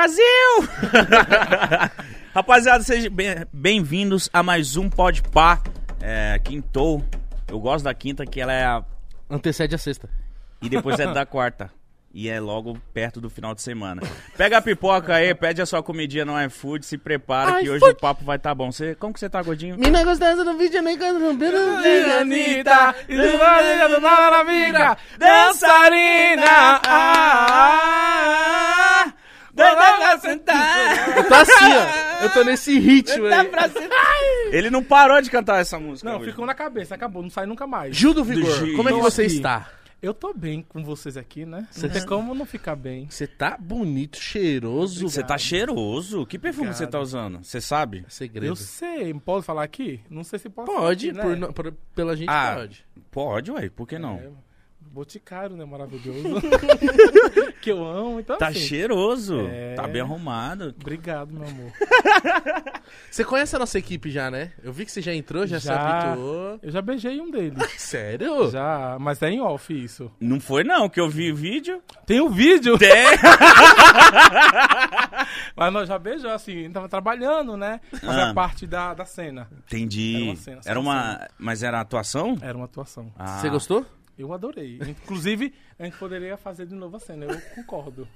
Brasil! Rapaziada, sejam bem- bem-vindos a mais um Pode Pá. É, quintou. Eu gosto da quinta, que ela é a. Antecede a sexta. E depois é da quarta. E é logo perto do final de semana. Pega a pipoca aí, pede a sua comidinha no iFood, se prepara que hoje o papo vai tá bom. Você, como que você tá, gordinho? Mina gostosa do vídeo, nem quando não Anitta, e do lado do lado da amiga, dançarina. Ah, dá pra sentar. Eu tô assim, ó. Eu tô nesse ritmo aí. pra sentar. Ele não parou de cantar essa música. Não, hoje. ficou na cabeça, acabou, não sai nunca mais. Gil do Vigor, Gil. como é que você aqui. está? Eu tô bem com vocês aqui, né? Não tem como não ficar bem. Você tá bonito, cheiroso. Você tá cheiroso. Que perfume você tá usando? Você sabe? Segredo. Eu sei, pode falar aqui? Não sei se pode Pode, falar por, aqui, né? não- por- pela gente Ah, pode. Pode, ué. Por que não? É, Boticário, né? Maravilhoso. que eu amo, então Tá assim. cheiroso. É. Tá bem arrumado. Obrigado, meu amor. Você conhece a nossa equipe já, né? Eu vi que você já entrou, já, se Já. habituou. Eu já beijei um deles. Sério? Já, mas é em off isso. Não foi não, que eu vi o vídeo. Tem um vídeo, Tem. mas nós já beijou, assim, a gente tava trabalhando, né? Fazia Ah. parte da, da cena. Entendi. Era uma cena, Era uma uma. Mas era atuação? Era uma atuação. Ah. Você gostou? Eu adorei. Inclusive, a gente poderia fazer de novo a cena, eu concordo.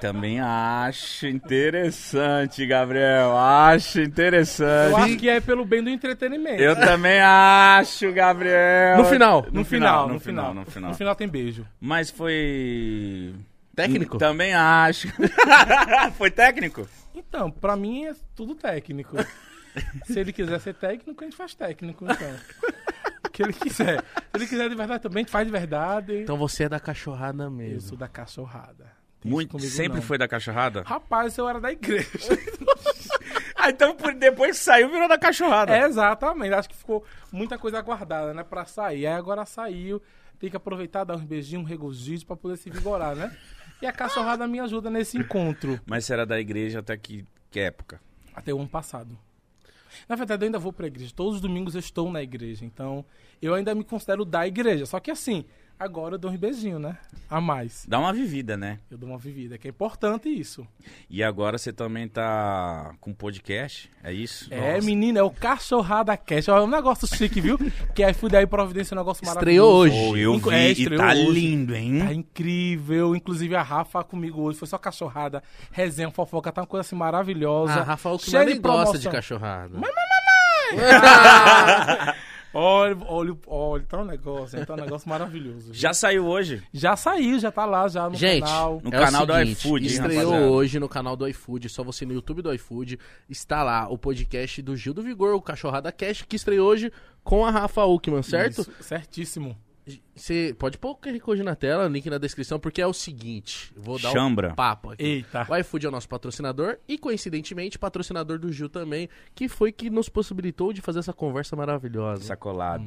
Também acho interessante, Gabriel. Acho interessante. Eu acho que é pelo bem do entretenimento. Eu também acho, Gabriel. No final. No, final, no, final, no final. No final tem beijo. Mas foi. Técnico? Também acho. foi técnico? Então, pra mim é tudo técnico. Se ele quiser ser técnico, a gente faz técnico, então. O que ele quiser. Se ele quiser de verdade também, faz de verdade. Então você é da cachorrada eu mesmo. sou da cachorrada. Tem Muito, comigo, sempre não. foi da cachorrada? Rapaz, eu era da igreja. Ah, então depois que saiu, virou da cachorrada. É, exatamente. Acho que ficou muita coisa guardada, né? Pra sair. Aí agora saiu. Tem que aproveitar, dar uns beijinhos, um regozijo pra poder se vigorar, né? E a cachorrada me ajuda nesse encontro. Mas você era da igreja até que, que época? Até o ano passado. Na verdade, eu ainda vou pra igreja. Todos os domingos eu estou na igreja. Então, eu ainda me considero da igreja. Só que assim, agora eu dou uns beijinhos, né? A mais. Dá uma vivida, né? Eu dou uma vivida, que é importante isso. E agora você também tá com podcast, é isso? É, Nossa. menina, é o Cachorrada Cash. É um negócio chique, viu? que a iFood aí providencia um negócio Estreou maravilhoso. hoje. Pô, eu vi É, e estreou tá hoje. lindo, hein? Tá incrível. Inclusive a Rafa comigo hoje. Foi só cachorrada, resenha, fofoca. Tá uma coisa assim maravilhosa. Ah, Rafael que Cheio nem de gosta de cachorrada. Olha, olha, olha, tá um negócio, tá um negócio maravilhoso. viu? Já saiu hoje Já saiu, já tá lá, já no Gente, canal. no é o canal do seguinte, iFood, hein, Estreou rapaziada? hoje no canal do iFood, só você no YouTube do iFood. Está lá o podcast do Gil do Vigor, o Cachorrada Cash, que estreou hoje com a Rafa Uckman, certo? Isso, certíssimo. Você pode pôr o QR Code na tela, link na descrição, porque é o seguinte, vou dar Chambra. um papo aqui. Eita. O iFood é o nosso patrocinador e, coincidentemente, patrocinador do Gil também, que foi que nos possibilitou de fazer essa conversa maravilhosa. essa collab.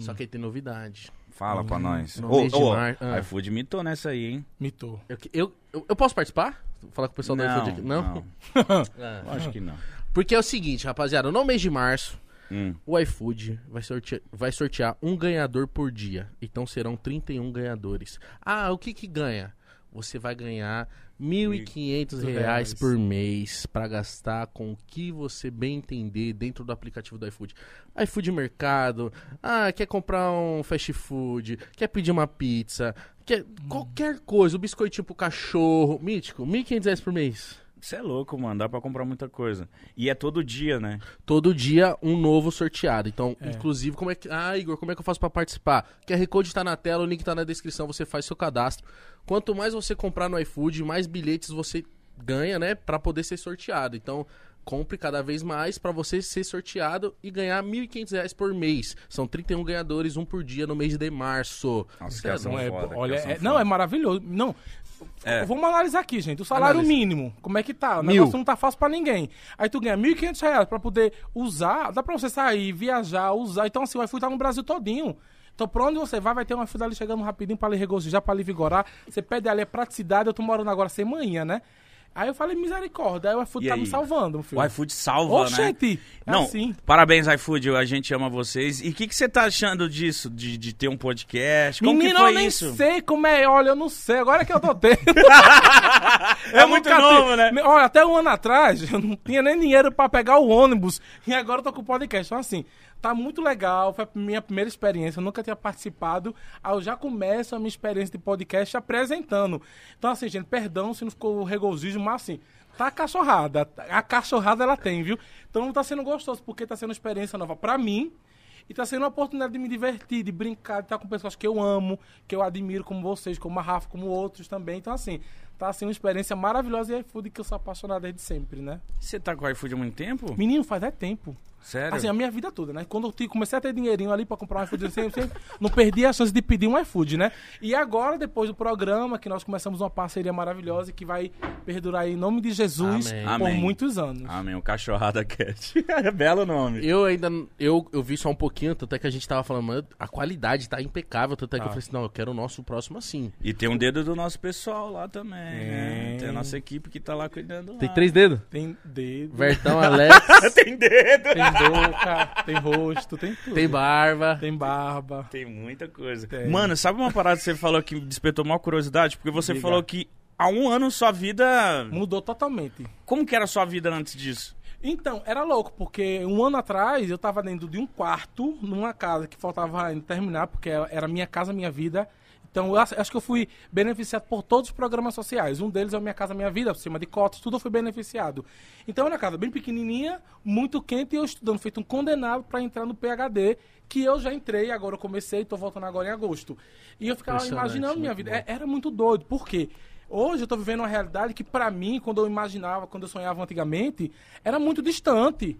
Só que aí tem novidade. Fala pra nós. no mês de ô, mar- ah. iFood mitou nessa aí, hein? Mitou. Eu, eu, eu, eu posso participar? Falar com o pessoal do iFood aqui? Não? não. Ah. Acho que não. Porque é o seguinte, rapaziada, no mês de março, Hum. o iFood vai sortear, vai sortear um ganhador por dia. Então serão 31 ganhadores. Ah, o que que ganha? Você vai ganhar 1.500 reais por mês pra gastar com o que você bem entender dentro do aplicativo do iFood. iFood Mercado, ah, quer comprar um fast food, quer pedir uma pizza, quer qualquer coisa, o biscoitinho pro cachorro, mítico, 1.500 reais por mês. Você é louco, mano. Dá pra comprar muita coisa. E é todo dia, né? todo dia um novo sorteado. Então, É. inclusive, como é que. Ah, Igor, como é que eu faço pra participar? QR Code tá na tela, o link tá na descrição, você faz seu cadastro. Quanto mais você comprar no iFood, mais bilhetes você ganha, né? Pra poder ser sorteado. Então. Compre cada vez mais pra você ser sorteado e ganhar 1.500 reais por mês. São 31 ganhadores, um por dia no mês de março. Nossa, é ação Não é, olha, que ação é- não, é maravilhoso. Não. É. Vamos analisar aqui, gente. O salário Analisa. mínimo, como é que tá? O Mil. negócio não tá fácil pra ninguém. Aí tu ganha 1.500 reais pra poder usar. Dá pra você sair, viajar, usar. Então, assim, o iFood tá no Brasil todinho. Então, pra onde você vai, vai ter um iFood ali chegando rapidinho pra lhe regozijar, pra lhe vigorar. Você pede ali, é praticidade. Eu tô morando agora sem manhã, né? Aí eu falei, misericórdia, aí o iFood E tá aí? me salvando, filho. O iFood salva, né? Oxente, é Não, assim. parabéns, iFood. A gente ama vocês. E o que, que você tá achando disso? De, de ter um podcast? Como Menino, que foi eu nem isso? sei como é, olha, eu não sei, agora que eu tô tendo. É Eu muito novo, tive- né? Olha, até um ano atrás, eu não tinha nem dinheiro pra pegar o ônibus. E agora eu tô com o podcast. Então, assim, tá muito legal. Foi a minha primeira experiência. Eu nunca tinha participado. Aí eu já começo a minha experiência de podcast apresentando. Então, assim, gente, perdão se não ficou regozijo, mas assim. Tá a cachorrada. A cachorrada ela tem, viu? Então tá sendo gostoso, porque tá sendo uma experiência nova pra mim. E tá sendo uma oportunidade de me divertir, de brincar, de estar com pessoas que eu amo, que eu admiro, como vocês, como a Rafa, como outros também. Então, assim, tá sendo uma experiência maravilhosa e iFood que eu sou apaixonado desde sempre, né? Você tá com o iFood há muito tempo? Menino, faz é tempo. Sério? Assim, a minha vida toda, né? Quando eu comecei a ter dinheirinho ali pra comprar um iFood, eu sempre, sempre não perdi a chance de pedir um iFood, né? E agora, depois do programa, que nós começamos uma parceria maravilhosa que vai perdurar aí em nome de Jesus Amém. por Amém. muitos anos. Amém, o Cachorrada Cat. é belo nome. Eu ainda. Eu, eu vi só um pouquinho, tanto é que a gente tava falando, a qualidade tá impecável. Tanto é que eu Ah. falei assim, não, eu quero o nosso próximo assim. E tem um dedo do nosso pessoal lá também, né? Tem. A nossa equipe que tá lá cuidando lá. Tem três dedos? Tem dedo, Vertão, Alex, tem dedo! tem boca, tem rosto, tem tudo. tem barba. Tem barba. Tem muita coisa. Tem. Mano, sabe uma parada que você falou que despertou maior curiosidade? Porque você Diga. falou que há um ano sua vida... Mudou totalmente. Como que era a sua vida antes disso? Então, era louco, porque um ano atrás eu tava dentro de um quarto, numa casa que faltava ainda terminar, porque era minha casa, minha vida. Então, eu acho que eu fui beneficiado por todos os programas sociais. Um deles é o Minha Casa Minha Vida, por cima de cotas, tudo eu fui beneficiado. Então, era uma casa bem pequenininha, muito quente, e eu estudando, feito um condenado para entrar no PHD, que eu já entrei, agora eu comecei, tô voltando agora em agosto. E eu ficava imaginando minha vida. É- era muito doido. Por quê? Hoje eu tô vivendo uma realidade que, pra mim, quando eu imaginava, quando eu sonhava antigamente, era muito distante.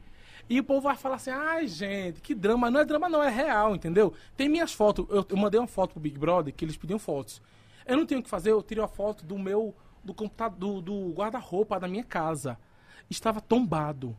E o povo vai falar assim, ai, gente, que drama. Não é drama, não, é real, entendeu? Tem minhas fotos. Eu, eu mandei uma foto pro Big Brother, que eles pediam fotos. Eu não tenho o que fazer, eu tirei a foto do meu, do computador, do, do guarda-roupa da minha casa. Estava tombado.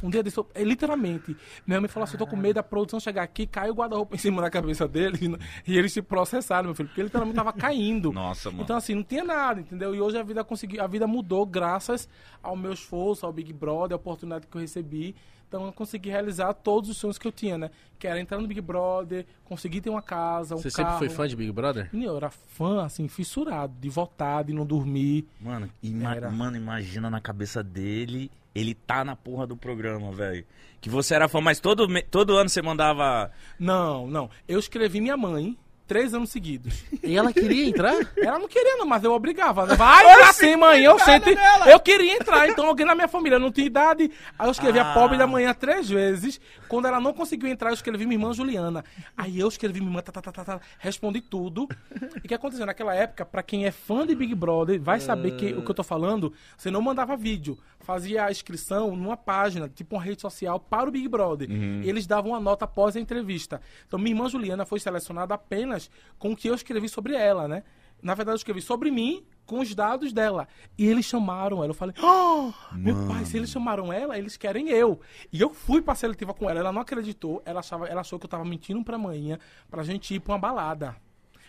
Um dia desse, eu- é, literalmente, minha mãe falou assim, eu tô com medo da produção chegar aqui, cai o guarda-roupa em cima da cabeça dele e, eles se processaram, meu filho, porque ele literalmente tava caindo. Nossa, mano. Então, assim, não tinha nada, entendeu? E hoje a vida consegui, a vida mudou graças ao meu esforço, ao Big Brother, a oportunidade que eu recebi. Então eu consegui realizar todos os sonhos que eu tinha, né? Que era entrar no Big Brother, conseguir ter uma casa, um Você carro. sempre foi fã de Big Brother? Eu era fã, assim, fissurado, de votar, de não dormir. Mano, ima- Era. mano, imagina na cabeça dele, ele tá na porra do programa, velho. Que você era fã, mas todo, todo ano você mandava... Não, não. Eu escrevi minha mãe três anos seguidos. E ela queria entrar? Ela não queria, não, mas eu obrigava. Vai entrar sim, mãe. Eu sente. Eu queria entrar, então alguém na minha família não tinha idade. Aí eu escrevi Ah. a pobre da manhã três vezes. Quando ela não conseguiu entrar, eu escrevi minha irmã Juliana. Aí eu escrevi minha irmã, tá, tá, tá, tá, tá, respondi tudo. E o que aconteceu? Naquela época, pra quem é fã de Big Brother, vai saber que o que eu tô falando, você não mandava vídeo. Fazia a inscrição numa página, tipo uma rede social, para o Big Brother. E eles davam uma nota após a entrevista. Então minha irmã Juliana foi selecionada apenas com o que eu escrevi sobre ela, né? Na verdade, eu escrevi sobre mim com os dados dela. E eles chamaram ela. Eu falei, oh, meu pai, se eles chamaram ela, eles querem eu. E eu fui pra seletiva com ela. Ela não acreditou. Ela, achava, ela achou que eu tava mentindo pra manhã pra gente ir pra uma balada.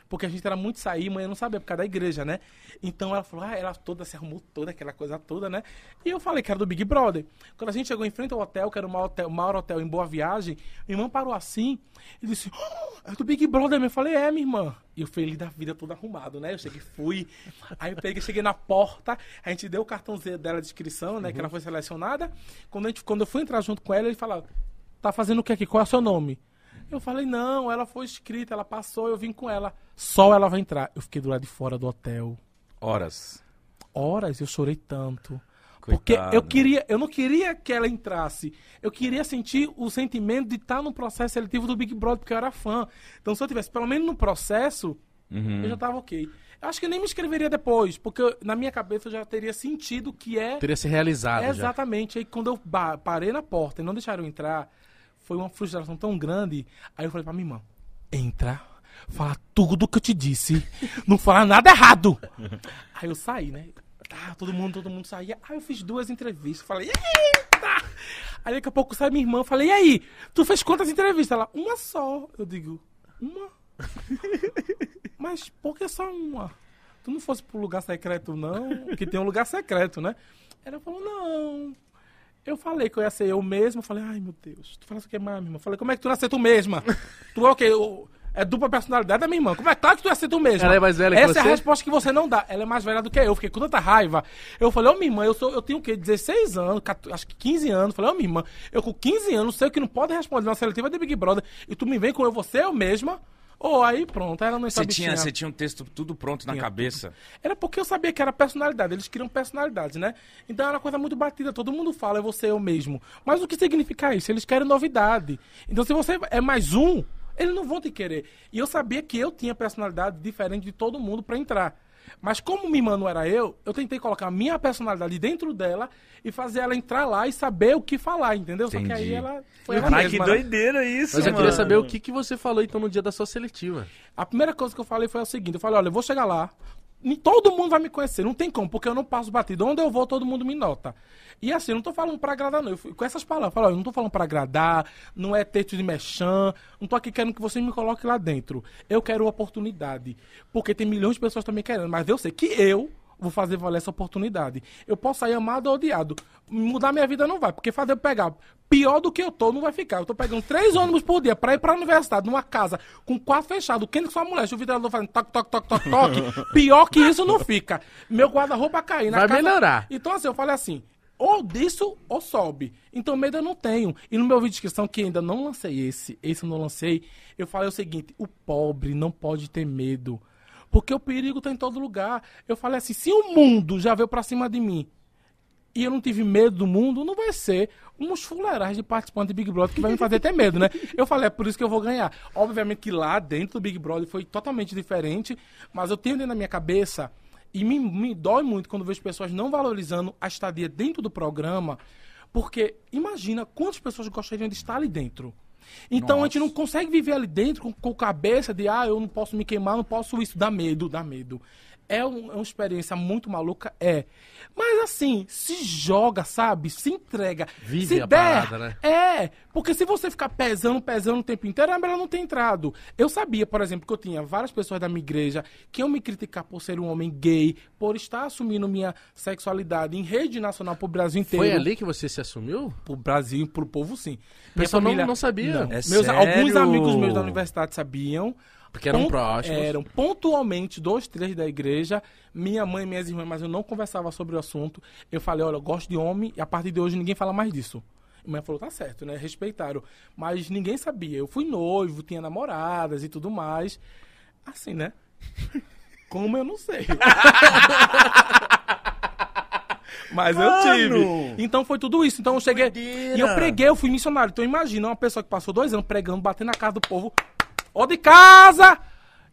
Porque a gente era muito sair, manhã não sabia, por causa da igreja, né? Então ela falou, ah, ela toda se arrumou toda, aquela coisa toda, né? E eu falei que era do Big Brother. Quando a gente chegou em frente ao hotel, que era o maior hotel, o maior hotel em Boa Viagem, minha irmã parou assim e disse, oh, é do Big Brother. Eu falei, é, minha irmã. E eu feliz da vida todo arrumado, né? Eu cheguei, fui. Aí eu peguei, cheguei na porta, a gente deu o cartãozinho dela de inscrição, né? Que ela foi selecionada. Quando, a gente, quando eu fui entrar junto com ela, ele falou, tá fazendo o que aqui? Qual é o seu nome? Eu falei, não, ela foi inscrita, ela passou, eu vim com ela. Só ela vai entrar. Eu fiquei do lado de fora do hotel. Horas. Horas eu chorei tanto. Coitado. Porque eu queria, eu não queria que ela entrasse. Eu queria sentir o sentimento de estar no processo seletivo do Big Brother, porque eu era fã. Então, se eu tivesse pelo menos no processo, Uhum. eu já tava ok. Eu acho que nem me inscreveria depois, porque eu- na minha cabeça eu já teria sentido que é Teria se realizado já. Exatamente. Aí quando eu parei na porta e não deixaram eu entrar, foi uma frustração tão grande. Aí eu falei pra minha irmã: entra, fala tudo que eu te disse, não fala nada errado. Aí eu saí, né? Tá, todo mundo, todo mundo saía. Aí eu fiz duas entrevistas. Falei, eita! Aí daqui a pouco sai minha irmã. Falei, e aí? Tu fez quantas entrevistas? Ela, uma só. Eu digo, uma? Mas por que só uma? tu não fosse pro lugar secreto, não? Que tem um lugar secreto, né? Ela falou, não. Eu falei que eu ia ser eu mesma. Eu falei, ai meu Deus, tu fala isso que é mais, minha irmã. Falei, como é que tu ia ser tu mesma? tu é o quê? É dupla personalidade da minha irmã. Como é claro que tu ia ser tu mesma? Ela é mais velha que Essa é você? a resposta que você não dá. Ela é mais velha do que eu. Fiquei com tanta raiva. Eu falei, ô minha irmã, eu, sou, eu tenho o quê? 16 anos, 14, acho que 15 anos. Falei, ô minha irmã, eu com 15 anos sei que não pode responder na seletiva de Big Brother. E tu me vem com eu, você eu mesma. Ou aí pronto, ela não Você sabe tinha, você tinha um texto tudo pronto na Tinha cabeça. era porque eu sabia que era personalidade, eles queriam personalidade, né? Então era uma coisa muito batida, todo mundo fala, é você eu mesmo. Mas o que significa isso? Eles querem novidade. Então se você é mais um, eles não vão te querer. E eu sabia que eu tinha personalidade diferente de todo mundo pra entrar. Mas como minha irmã não era eu, eu tentei colocar a minha personalidade dentro dela e fazer ela entrar lá e saber o que falar, entendeu? Só que aí Entendi. ela foi ela Ai, que né? doideira isso, Mas eu mano. queria saber o que, que você falou então no dia da sua seletiva. A primeira coisa que eu falei foi o seguinte: eu falei, olha, eu vou chegar lá, todo mundo vai me conhecer, não tem como, porque eu não passo batido. Onde eu vou, todo mundo me nota. E assim, eu não tô falando pra agradar, não. Eu com essas palavras, eu olha, eu não tô falando pra agradar, não é texto de mechan, não tô aqui querendo que você me coloque lá dentro. Eu quero oportunidade. Porque tem milhões de pessoas também querendo, mas eu sei que eu vou fazer valer essa oportunidade. Eu posso sair amado ou odiado. Mudar minha vida não vai, porque fazer eu pegar pior do que eu tô não vai ficar. Eu tô pegando três ônibus por dia pra ir pra universidade, numa casa, com quatro fechados, quem que sua mulher, se o ventilador fazendo toque, toque, toque, toque, toque, pior que isso não fica. Meu guarda-roupa cair na Vai casa... melhorar. Então assim, eu falei assim, ou disso ou sobe. Então medo eu não tenho. E no meu vídeo de inscrição, que ainda não lancei esse, esse eu não lancei, eu falei o seguinte, o pobre não pode ter medo. Porque o perigo tá em todo lugar. Eu falei assim, se o mundo já veio pra cima de mim e eu não tive medo do mundo, não vai ser uns fuleirais de participante de Big Brother que vai me fazer ter medo, né? Eu falei, é por isso que eu vou ganhar. Obviamente que lá dentro do Big Brother foi totalmente diferente, mas eu tenho dentro da minha cabeça, e me, me dói muito quando vejo pessoas não valorizando a estadia dentro do programa, porque imagina quantas pessoas gostariam de estar ali dentro. Então a gente não consegue viver ali dentro com, com cabeça de, ah, eu não posso me queimar, não posso isso, dá medo, dá medo. É, um- é uma experiência muito maluca? É. Mas assim, se joga, sabe? Se entrega. Vive se a der, parada, né? É. Porque se você ficar pesando, pesando o tempo inteiro, é melhor não ter entrado. Eu sabia, por exemplo, que eu tinha várias pessoas da minha igreja que iam me criticar por ser um homem gay, por estar assumindo minha sexualidade em rede nacional pro Brasil inteiro. Foi ali que você se assumiu? Pro Brasil e pro povo, sim. pessoal não- não sabia. Não. É Meus, alguns sério? amigos meus da universidade sabiam. Porque eram próximos. Eram pontualmente dois, três da igreja. Minha mãe e minhas irmãs, mas eu não conversava sobre o assunto. Eu falei, olha, eu gosto de homem e a partir de hoje ninguém fala mais disso. Minha mãe falou, tá certo, né? Respeitaram. Mas ninguém sabia. Eu fui noivo, tinha namoradas e tudo mais. Assim, né? Como eu não sei. Mas eu tive. Então foi tudo isso. Então eu cheguei. Doideira! E eu preguei, eu fui missionário. Então imagina uma pessoa que passou dois anos pregando, batendo na casa do povo. Ó de casa!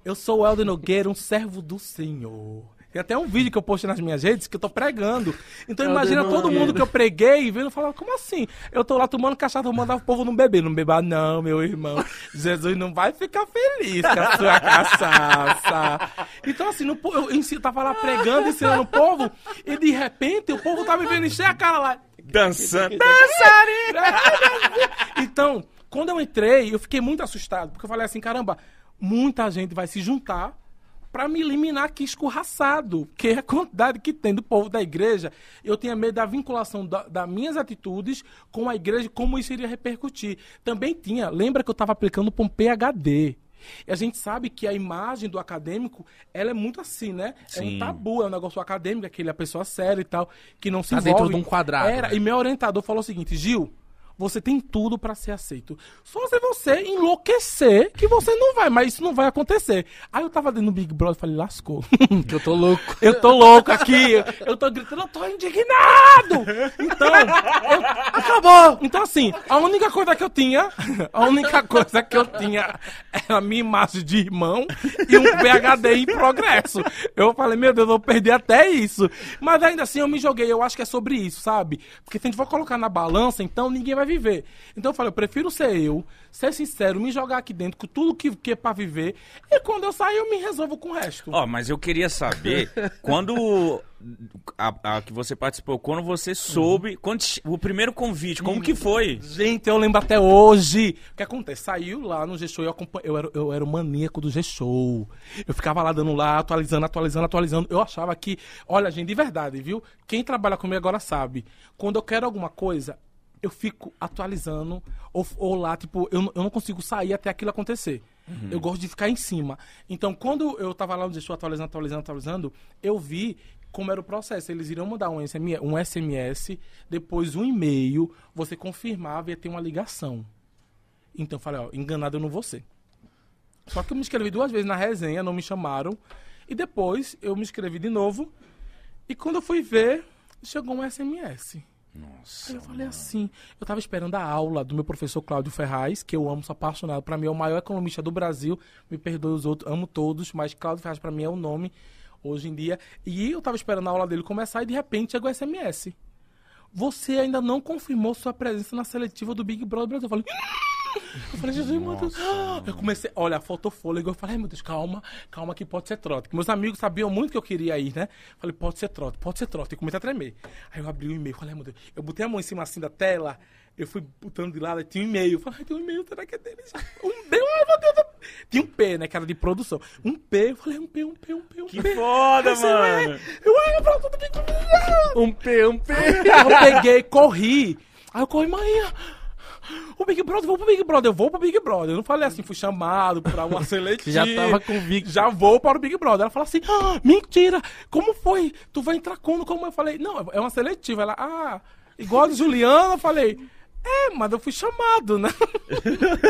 Eu sou o Helder Nogueira, um servo do Senhor. Tem até um vídeo que eu postei nas minhas redes que eu tô pregando. Então Helder imagina todo mundo que eu preguei vendo falar, como assim? Eu tô lá tomando cachaça, eu mandava o povo não beber. Não beber, não, meu irmão. Jesus não vai ficar feliz com a sua cachaça. Então assim, no, eu ensi- tava lá pregando, ensinando o povo, e de repente o povo tava me vendo encher a cara lá. Dançando. Então, quando eu entrei, eu fiquei muito assustado, porque eu falei assim, caramba, muita gente vai se juntar pra me eliminar aqui escorraçado, que é a quantidade que tem do povo da igreja. Eu tinha medo da vinculação da- das minhas atitudes com a igreja, como isso iria repercutir. Também tinha, lembra que eu estava aplicando para um PhD. E a gente sabe que a imagem do acadêmico, ela é muito assim, né? É Sim. um tabu, é um negócio acadêmico, aquele é a pessoa séria e tal, que não se Tá envolve. dentro de um quadrado, Era, né? e meu orientador falou o seguinte, Gil, você tem tudo pra ser aceito. Só se você enlouquecer que você não vai, mas isso não vai acontecer. Aí eu tava dentro do Big Brother e falei, lascou. Que eu tô louco. Eu tô louco aqui, eu tô gritando, eu tô indignado! Então, acabou! Então, assim, a única coisa que eu tinha, a única coisa que eu tinha era a minha imagem de irmão e um PHD em progresso. Eu falei, meu Deus, eu vou perder até isso. Mas ainda assim, eu me joguei, eu acho que é sobre isso, sabe? Porque se a gente for colocar na balança, então ninguém vai vai viver. Então eu falei, eu prefiro ser eu, ser sincero, me jogar aqui dentro com tudo que, que é pra viver. E quando eu sair, eu me resolvo com o resto. Ó, mas eu queria saber, quando a, a que você participou, quando você soube, quando, che- o primeiro convite, como que foi? Gente, eu lembro até hoje. O que acontece? Saiu lá no G-Show, eu, eu, era, eu era o maníaco do G-Show. Eu ficava lá dando lá, atualizando, atualizando, atualizando. Eu achava que, olha, gente, de verdade, viu? Quem trabalha comigo agora sabe. Quando eu quero alguma coisa, eu fico atualizando. Ou, ou lá, tipo, eu, não- eu não consigo sair até aquilo acontecer. Eu gosto de ficar em cima. Então, quando eu tava lá no G-Show atualizando, atualizando, atualizando, eu vi como era o processo. Eles iriam mandar um SMS, um SMS depois um e-mail, você confirmava e ia ter uma ligação. Então eu falei, ó, enganado eu não vou ser. Só que eu me inscrevi duas vezes na resenha, não me chamaram. E depois eu me inscrevi de novo. E quando eu fui ver, chegou um SMS. Nossa. Aí eu falei assim, eu tava esperando a aula do meu professor Cláudio Ferraz, que eu amo, sou apaixonado. Pra mim é o maior economista do Brasil. Me perdoe os outros, amo todos, mas Cláudio Ferraz pra mim é o nome hoje em dia. E eu tava esperando a aula dele começar e de repente chegou o SMS. Você ainda não confirmou sua presença na seletiva do Big Brother Brasil. Eu falei, eu falei, Jesus, meu Deus. Eu comecei, olha, faltou fôlego. Eu falei, meu Deus, calma, calma que pode ser trote. Que meus amigos sabiam muito que eu queria ir, né? Falei, pode ser trote, pode ser trote. E comecei a tremer. Aí eu abri o e-mail, falei, meu Deus. Eu botei a mão em cima assim da tela, eu fui botando de lado, aí tinha um e-mail. Eu falei, tem um e-mail, será que é dele? Um B, ai, meu Deus. Tinha um P, né, que era de produção. Um P, eu falei, um P, um P, um P, um Que P. foda, Aí, você vai- mano. Eu, ai, eu falo, tudo bem comigo. Um P, um P. Eu peguei, corri. Aí eu corri, mãe. O Big Brother, vou pro Big Brother, eu vou pro Big Brother. Eu não falei assim, fui chamado pra uma seletiva. Já tava convicto. Já vou para o Big Brother. Ela falou assim: ah, mentira, como foi? Tu vai entrar quando? Como eu falei? Não, é uma seletiva. Ela, ah, igual a Juliana, eu falei. É, mas eu fui chamado, né?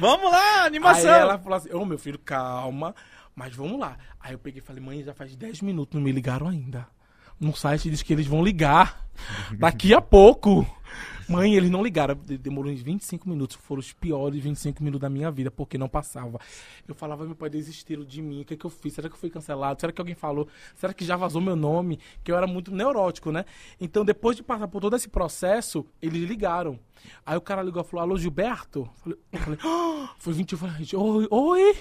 Vamos lá, Aí animação. ela falou assim: Ô meu filho, calma, mas vamos lá. Aí eu peguei e falei: mãe, já faz 10 minutos, não me ligaram ainda. No site diz que eles vão ligar daqui a pouco. Mãe, eles não ligaram. De- Demorou uns 25 minutos. Foram os piores 25 minutos da minha vida, porque não passava. Eu falava, meu pai, desistiram de mim. O que, é que eu fiz? Será que eu fui cancelado? Será que alguém falou? Será que já vazou meu nome? Que eu era muito neurótico, né? Então, depois de passar por todo esse processo, eles ligaram. Aí o cara ligou e falou, alô, Gilberto? Eu falei, "Ah!" foi 20 eu falei, oi, oi,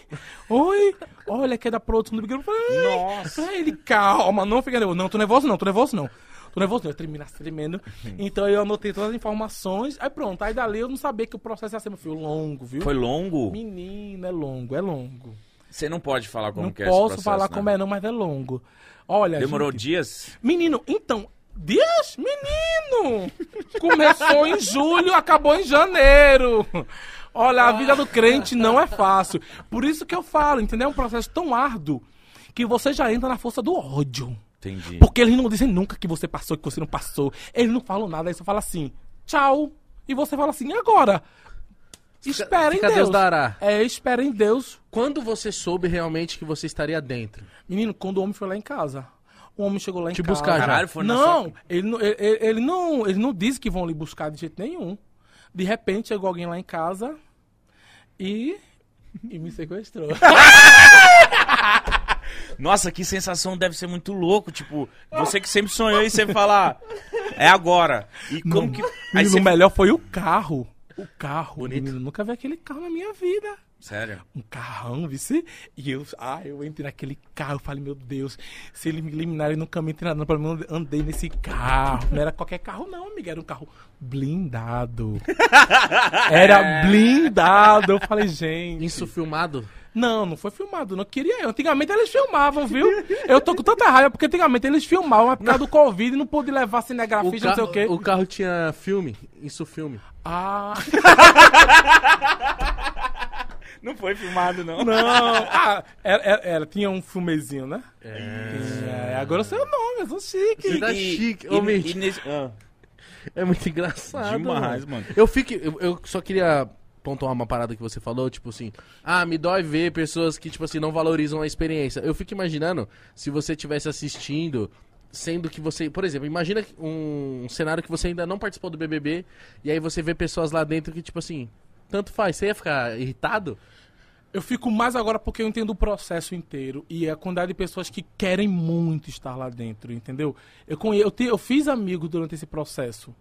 oi. Olha, que é da produção do Big Brother. Eu falei, Nossa. Aí ele, calma, não fica nervoso. Não, tô nervoso não, tô nervoso não. Tô nervoso não, eu terminar tremendo. Então eu anotei todas as informações. Aí pronto, aí dali eu não sabia que o processo ia ser, meu filho, longo, viu? Foi longo? Menino, é longo, é longo. Você não pode falar como não que é esse posso falar né? como é não, mas é longo. Olha, Demorou gente, dias? Menino, então, Dias, menino! Começou em julho, acabou em janeiro. Olha, a vida do crente não é fácil. Por isso que eu falo, entendeu? É um processo tão árduo que você já entra na força do ódio. Entendi. Porque eles não dizem nunca que você passou, que você não passou. Eles não falam nada, aí você fala assim, tchau. E você fala assim, e agora? Espera em fica Deus. Deus dará. É, espera em Deus. Quando você soube realmente que você estaria dentro? Menino, quando o homem foi lá em casa. O homem chegou lá em Te casa. buscar já. Caralho, foi Não, sua- ele, não- ele, ele- ele não, ele não disse que vão lhe buscar de jeito nenhum. De repente chegou alguém lá em casa e, e me sequestrou. Nossa, que sensação deve ser muito louco. Tipo, você que sempre sonhou e você falar, é agora. E como que. Aí você... o melhor foi o carro. O carro. Bonito. Menino, nunca vi aquele carro na minha vida. Sério? um carrão, vice? E eu, ah, eu entrei naquele carro, eu falei, meu Deus, se eles me eliminarem no caminho treinador, pelo menos eu andei nesse carro. Não era qualquer carro, não, amiga, era um carro blindado. Era blindado. Eu falei, gente. Isso filmado? Não, não foi filmado, não queria eu. Antigamente eles filmavam, viu? Eu tô com tanta raiva porque antigamente eles filmavam, mas por causa do Covid não pude levar cinegrafista, não sei o quê. o carro tinha filme? Isso filme. Ah, Não foi filmado, não. não. Ah, era, era- era- tinha um filmezinho, né? É, agora eu sei o nome, eu sou chique. Você tá chique. E, Ô, Mitch. e nesse... ah, É muito engraçado. Demais, mano. Eu fico. Eu, eu só queria pontuar uma parada que você falou, tipo assim, ah, me dói ver pessoas que, tipo assim, não valorizam a experiência. Eu fico imaginando se você estivesse assistindo, sendo que você. Por exemplo, imagina um cenário que você ainda não participou do BBB, e aí você vê pessoas lá dentro que, tipo assim, tanto faz. Você ia ficar irritado? Eu fico mais agora porque eu entendo o processo inteiro e a quantidade de pessoas que querem muito estar lá dentro, entendeu? Eu, conhe... eu, te- eu fiz amigos durante esse processo.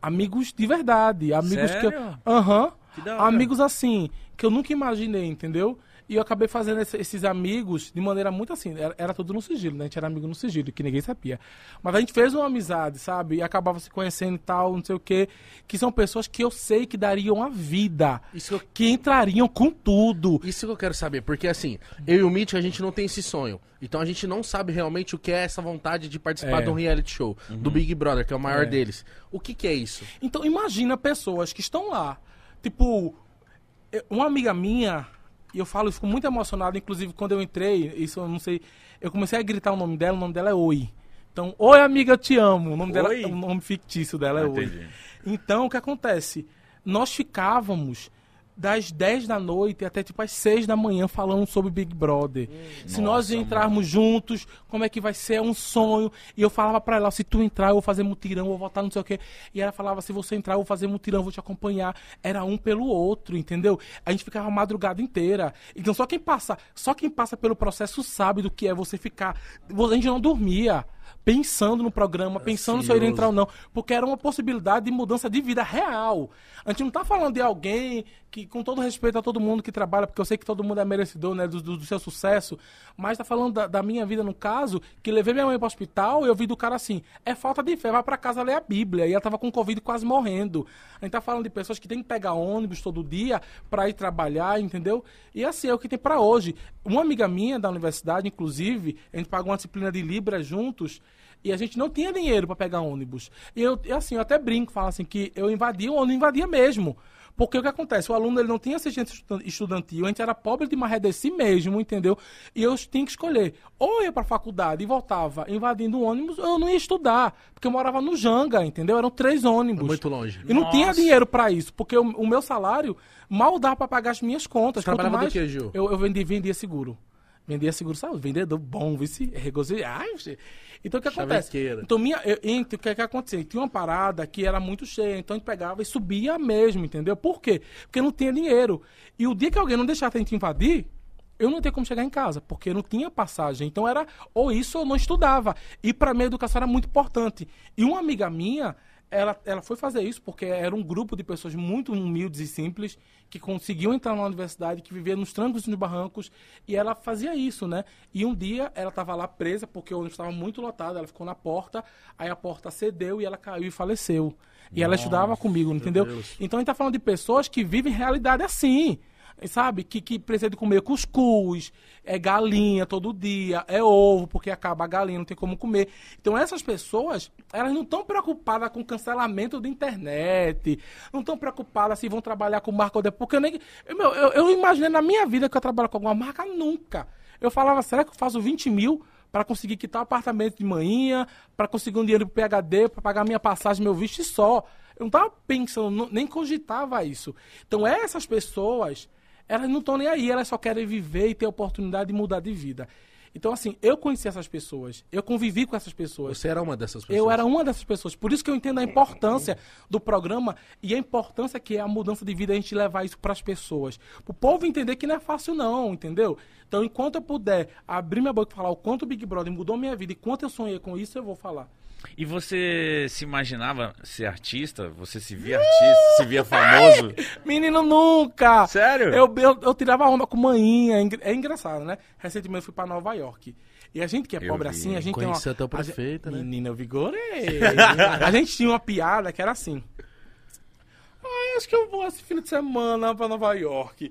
Amigos de verdade. Amigos que. Sério? Aham. Que da hora. Amigos assim, que eu nunca imaginei, entendeu? E eu acabei fazendo esse- esses amigos de maneira muito assim. Era, era tudo no sigilo, né? A gente era amigo no sigilo, que ninguém sabia. Mas a gente fez uma amizade, sabe? E acabava se conhecendo e tal, não sei o quê. Que são pessoas que eu sei que dariam a vida. Isso que eu Que entrariam com tudo. Isso que eu quero saber, porque assim, eu e o Mitch, a gente não tem esse sonho. Então a gente não sabe realmente o que é essa vontade de participar É. de um reality show, do Big Brother, que é o maior É. deles. O que que é isso? Então imagina pessoas que estão lá. Tipo, uma amiga minha, e eu falo, eu fico muito emocionado, inclusive quando eu entrei, isso eu não sei, eu comecei a gritar o nome dela, o nome dela é Oi. Então, Oi amiga, eu te amo. O nome dela Oi? é o nome fictício dela é Ah, Oi. Então, o que acontece? Nós ficávamos das 10 da noite até tipo as 6 da manhã falando sobre Big Brother. se nós Nossa, entrarmos juntos, como é que vai ser? É um sonho. E eu falava pra ela, se tu entrar, eu vou fazer mutirão, vou votar não sei o quê. E ela falava, se você entrar, eu vou fazer mutirão, vou te acompanhar. Era um pelo outro, entendeu? A gente ficava a madrugada inteira. Então só quem passa, só quem passa pelo processo sabe do que é você ficar. A gente não dormia. Pensando no programa, pensando se eu iria entrar ou não, porque era uma possibilidade de mudança de vida real. A gente não tá falando de alguém que, com todo respeito a todo mundo que trabalha, porque eu sei que todo mundo é merecedor né, do, do- do seu sucesso, mas tá falando da, da minha vida no caso, que levei minha mãe pro hospital e eu vi do cara assim: é falta de fé, vai pra casa ler a Bíblia. E ela tava com Covid quase morrendo. A gente tá falando de pessoas que tem que pegar ônibus todo dia pra ir trabalhar, entendeu? E assim é o que tem pra hoje. Uma amiga minha da universidade, inclusive, a gente pagou uma disciplina de Libra juntos. E a gente não tinha dinheiro para pegar ônibus. E eu, e assim, eu até brinco, falo assim, que eu invadia ou não invadia mesmo. Porque o que acontece? O aluno ele não tinha assistência estudan- estudantil, a gente era pobre de marredeci mesmo, entendeu? E eu tinha que escolher. Ou eu ia pra faculdade e voltava invadindo o ônibus, ou eu não ia estudar. Porque eu morava no Janga, entendeu? Eram três ônibus. Muito longe. E não tinha dinheiro para isso, porque o, o meu salário mal dava para pagar as minhas contas. Você trabalhava Quanto do Gil? Eu, eu vendi, vendia seguro. Vendia seguro, sabe? Vendedor bom, vice, regozijado. Então o que acontece? Chavequeira. Então minha, eu, entre, o que que acontecia? Tinha uma parada que era muito cheia, então a gente pegava e subia mesmo, entendeu? Por quê? Porque não tinha dinheiro. E o dia que alguém não deixasse a gente invadir, eu não tinha como chegar em casa, porque não tinha passagem. Então era ou isso ou não estudava. E para mim a educação era muito importante. E uma amiga minha, ela, ela foi fazer isso porque era um grupo de pessoas muito humildes e simples que conseguiam entrar na universidade, que viviam nos trancos e nos barrancos, e ela fazia isso, né? E um dia ela estava lá presa porque o ônibus estava muito lotado, ela ficou na porta, aí a porta cedeu e ela caiu e faleceu. E ela estudava comigo, entendeu? Deus. Então a gente tá falando de pessoas que vivem realidade assim. Sabe? Que, que precisa de comer cuscuz, é galinha todo dia, é ovo, porque acaba a galinha, não tem como comer. Então essas pessoas, elas não estão preocupadas com cancelamento da internet, não estão preocupadas se vão trabalhar com marca ou depois, porque eu nem. Eu, eu, eu imaginei na minha vida que eu trabalho com alguma marca, nunca. Eu falava, será que eu faço 20 mil para conseguir quitar o apartamento de manhã, para conseguir um dinheiro pro PHD, para pagar minha passagem, meu visto e só. Eu não tava pensando, nem cogitava isso. Então essas pessoas, elas não estão nem aí, elas só querem viver e ter a oportunidade de mudar de vida. Então assim, eu conheci essas pessoas, eu convivi com essas pessoas. Você era uma dessas pessoas. Eu era uma dessas pessoas. Por isso que eu entendo a importância do programa e a importância que é a mudança de vida a gente levar isso para as pessoas. O povo entender que não é fácil não, entendeu? Então, enquanto eu puder abrir minha boca e falar o quanto o Big Brother mudou minha vida e quanto eu sonhei com isso, eu vou falar. E você se imaginava ser artista? Você se via artista? se via famoso? Menino nunca! Sério? Eu, eu, eu tirava onda com manhinha. é É engraçado, né? Recentemente eu fui pra Nova York. E a gente que é Eu pobre vi. assim, a gente tem uma... Conheci até o a prefeito, né? Menina, eu vigorei. a gente tinha uma piada que era assim. Ai, acho que eu vou esse fim de semana pra Nova York.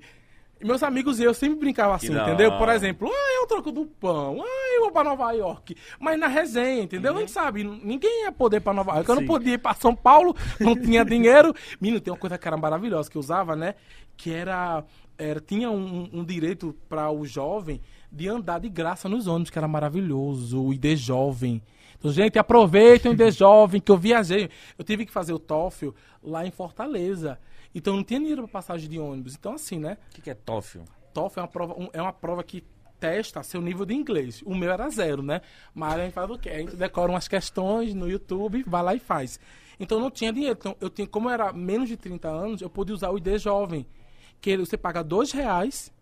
E meus amigos e eu sempre brincavam assim, entendeu? Por exemplo, ah, eu troco do pão, ah, eu vou pra Nova York. Mas na resenha, entendeu? A gente sabe, ninguém ia poder ir pra Nova York. Eu não podia ir pra São Paulo, não tinha dinheiro. Menino, tem uma coisa que era maravilhosa que eu usava, né? Que era. era tinha um, um direito para o jovem de andar de graça nos ônibus, que era maravilhoso, o ID Jovem. Então, gente, aproveitem o ID Jovem, que eu viajei. Eu tive que fazer o TOEFL lá em Fortaleza. Então, não tinha dinheiro para passagem de ônibus. Então, assim, né? O que, que é TOEFL? TOEFL é uma prova, um- é uma prova que testa seu nível de inglês. O meu era zero, né? Mas a gente faz o quê? A gente decora umas questões no YouTube, vai lá e faz. Então não tinha dinheiro. Então, eu tinha, como eu era menos de 30 anos, eu pude usar o ID jovem. Que você paga dois reais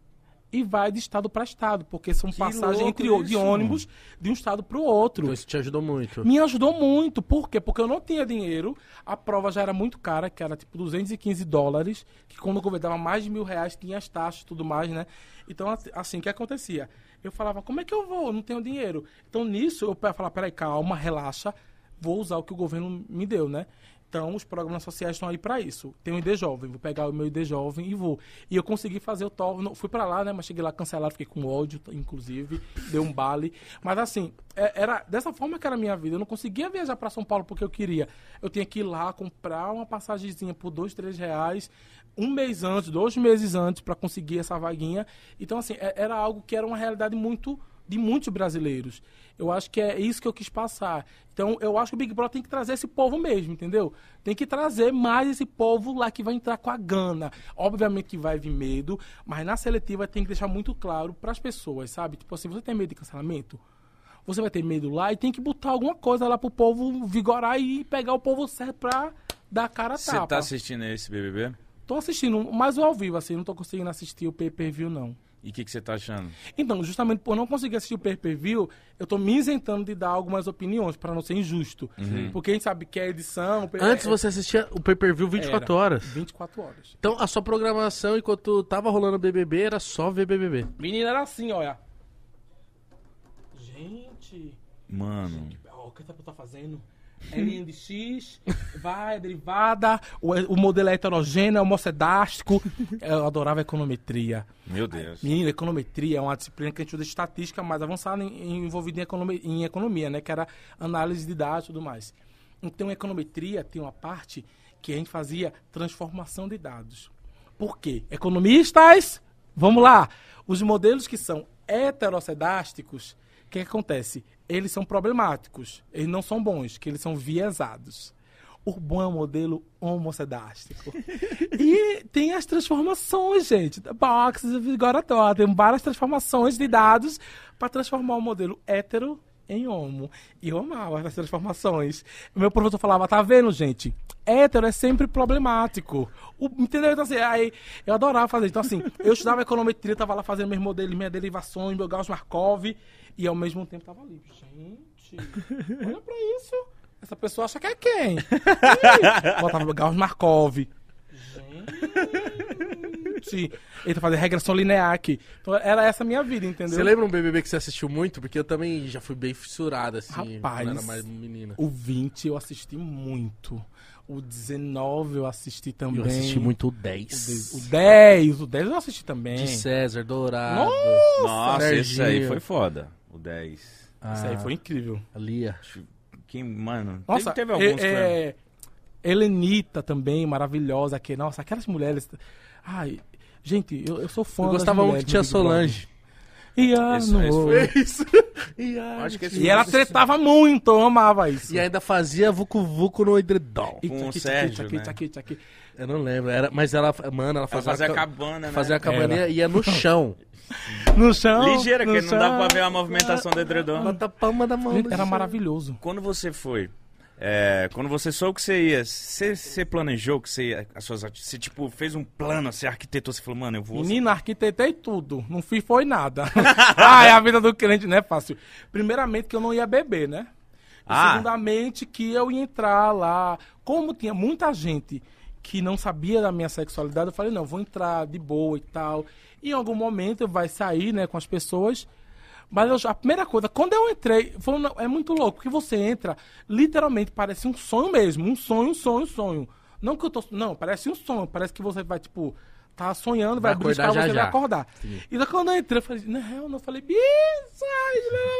e vai de estado para estado, porque são Que passagens entre o- de isso. ônibus de um estado para o outro. Então isso te ajudou muito. Me ajudou muito. Por quê? Porque eu não tinha dinheiro. A prova já era muito cara, que era tipo 215 dólares. Que quando o governo dava mais de mil reais, tinha as taxas e tudo mais, né? Então, assim, assim, o que acontecia? Eu falava, como é que eu vou? Eu não tenho dinheiro. Então, nisso, eu falava, peraí, calma, relaxa. Vou usar o que o governo me deu, né? Então, os programas sociais estão aí para isso. Tem o ID Jovem, vou pegar o meu ID Jovem e vou. E eu consegui fazer o TOEFL, não- fui para lá, né, mas cheguei lá cancelado, fiquei com ódio, inclusive, deu um bale. Mas assim, é- era dessa forma que era a minha vida. Eu não conseguia viajar para São Paulo porque eu queria. Eu tinha que ir lá comprar uma passagemzinha por dois, três reais, um mês antes, dois meses antes para conseguir essa vaguinha. Então, assim, é- era algo que era uma realidade muito de muitos brasileiros. Eu acho que é isso que eu quis passar. Então, eu acho que o Big Brother tem que trazer esse povo mesmo, entendeu? Tem que trazer mais esse povo lá que vai entrar com a gana. Obviamente que vai vir medo, mas na seletiva tem que deixar muito claro para as pessoas, sabe? Tipo assim, você tem medo de cancelamento? Você vai ter medo lá e tem que botar alguma coisa lá pro povo vigorar e pegar o povo certo pra dar cara a Você tapa. tá assistindo esse BBB? Tô assistindo, mas ao vivo, assim, não tô conseguindo assistir o pay-per-view, não. E o que, que você tá achando? Então, justamente por não conseguir assistir o pay-per-view, eu tô me isentando de dar algumas opiniões, pra não ser injusto. Porque a gente sabe que a edição... o- Antes é- você assistia o pay-per-view 24 era horas. 24 horas. Então a sua programação enquanto tava rolando o BBB era só ver BBB. Menina era assim, olha. Gente, Mano. ó, o que essa pessoa tá fazendo? É linha de X, vai, é derivada, o, o modelo é heterogêneo, é homocedástico. Eu adorava econometria. Meu Deus. Menina, econometria é uma disciplina que a gente usa estatística mais avançada em, em- envolvida em economia, em economia, né? Que era análise de dados e tudo mais. Então, econometria tem uma parte que a gente fazia transformação de dados. Por quê? Economistas, vamos lá. Os modelos que são heterocedásticos, que, que acontece? Eles são problemáticos. Eles não são bons, que eles são viesados. O bom é o modelo homocedástico. e tem as transformações, gente. da Box, agora toda. Tem várias transformações de dados para transformar o modelo hétero em homo. E eu amava essas transformações. Meu professor falava, tá vendo, gente? Hétero é sempre problemático. O- entendeu? Então, assim, aí, eu adorava fazer. Então, assim, eu estudava econometria, tava lá fazendo meus modelos, minhas derivações, meu Gauss-Markov, e ao mesmo tempo tava ali. Gente, olha pra isso. Essa pessoa acha que é quem? Ih, Botava o Gauss-Markov. Gente. Ele tá fazendo regressão linear aqui. Então, era essa a minha vida, entendeu? Você lembra um BBB que você assistiu muito? Porque eu também já fui bem fissurado, assim, Rapaz, quando era mais menina. O 20 eu assisti muito. O 19 eu assisti também. Eu assisti muito o O 10. 10, o 10, o 10 eu assisti também. De César, Dourado. Nossa, esse aí foi foda. O 10. Isso aí foi incrível. A Lia. Quem, mano. Nossa, teve, teve alguns é, é, Helenita também, maravilhosa. Que, nossa, aquelas mulheres. Ai, gente, eu, eu sou fã Eu das gostava muito que tinha. Solange. E, ah, foi- Isso. E, a- Acho que esse e ela tretava muito, eu amava isso. e ainda fazia Vucu Vucu no edredom. Com o Sérgio, né? Eu não lembro. Era, mas ela, mano, ela Ela fazia, fazia a ca- cabana, né? fazia a cabaninha e ia no chão. No chão. Ligeira, no que não dava chão. pra ver a movimentação do edredom. Bota a palma da mão. Gente, era chão. maravilhoso. Quando você foi, é, quando você soube que você ia, você, você planejou que você ia, as suas você tipo fez um plano, você arquitetou, você falou, mano, eu vou... Menina, arquitetei tudo. Não fiz foi nada. Ai, a vida do crente não é fácil. Primeiramente que eu não ia beber, né? E Ah. Segundamente que eu ia entrar lá. Como tinha muita gente que não sabia da minha sexualidade, eu falei, não, vou entrar de boa e tal. Em algum momento vai sair, né, com as pessoas. Mas eu a primeira coisa, quando eu entrei, não, é muito louco, porque você entra, literalmente parece um sonho mesmo, um sonho, um sonho, um sonho. Não que eu tô, não, parece um sonho, parece que você vai, tipo, tá sonhando, vai, Vai acordar buscar, já, você já. vai acordar. E daí quando eu entrei, eu falei, não, eu falei, bicha,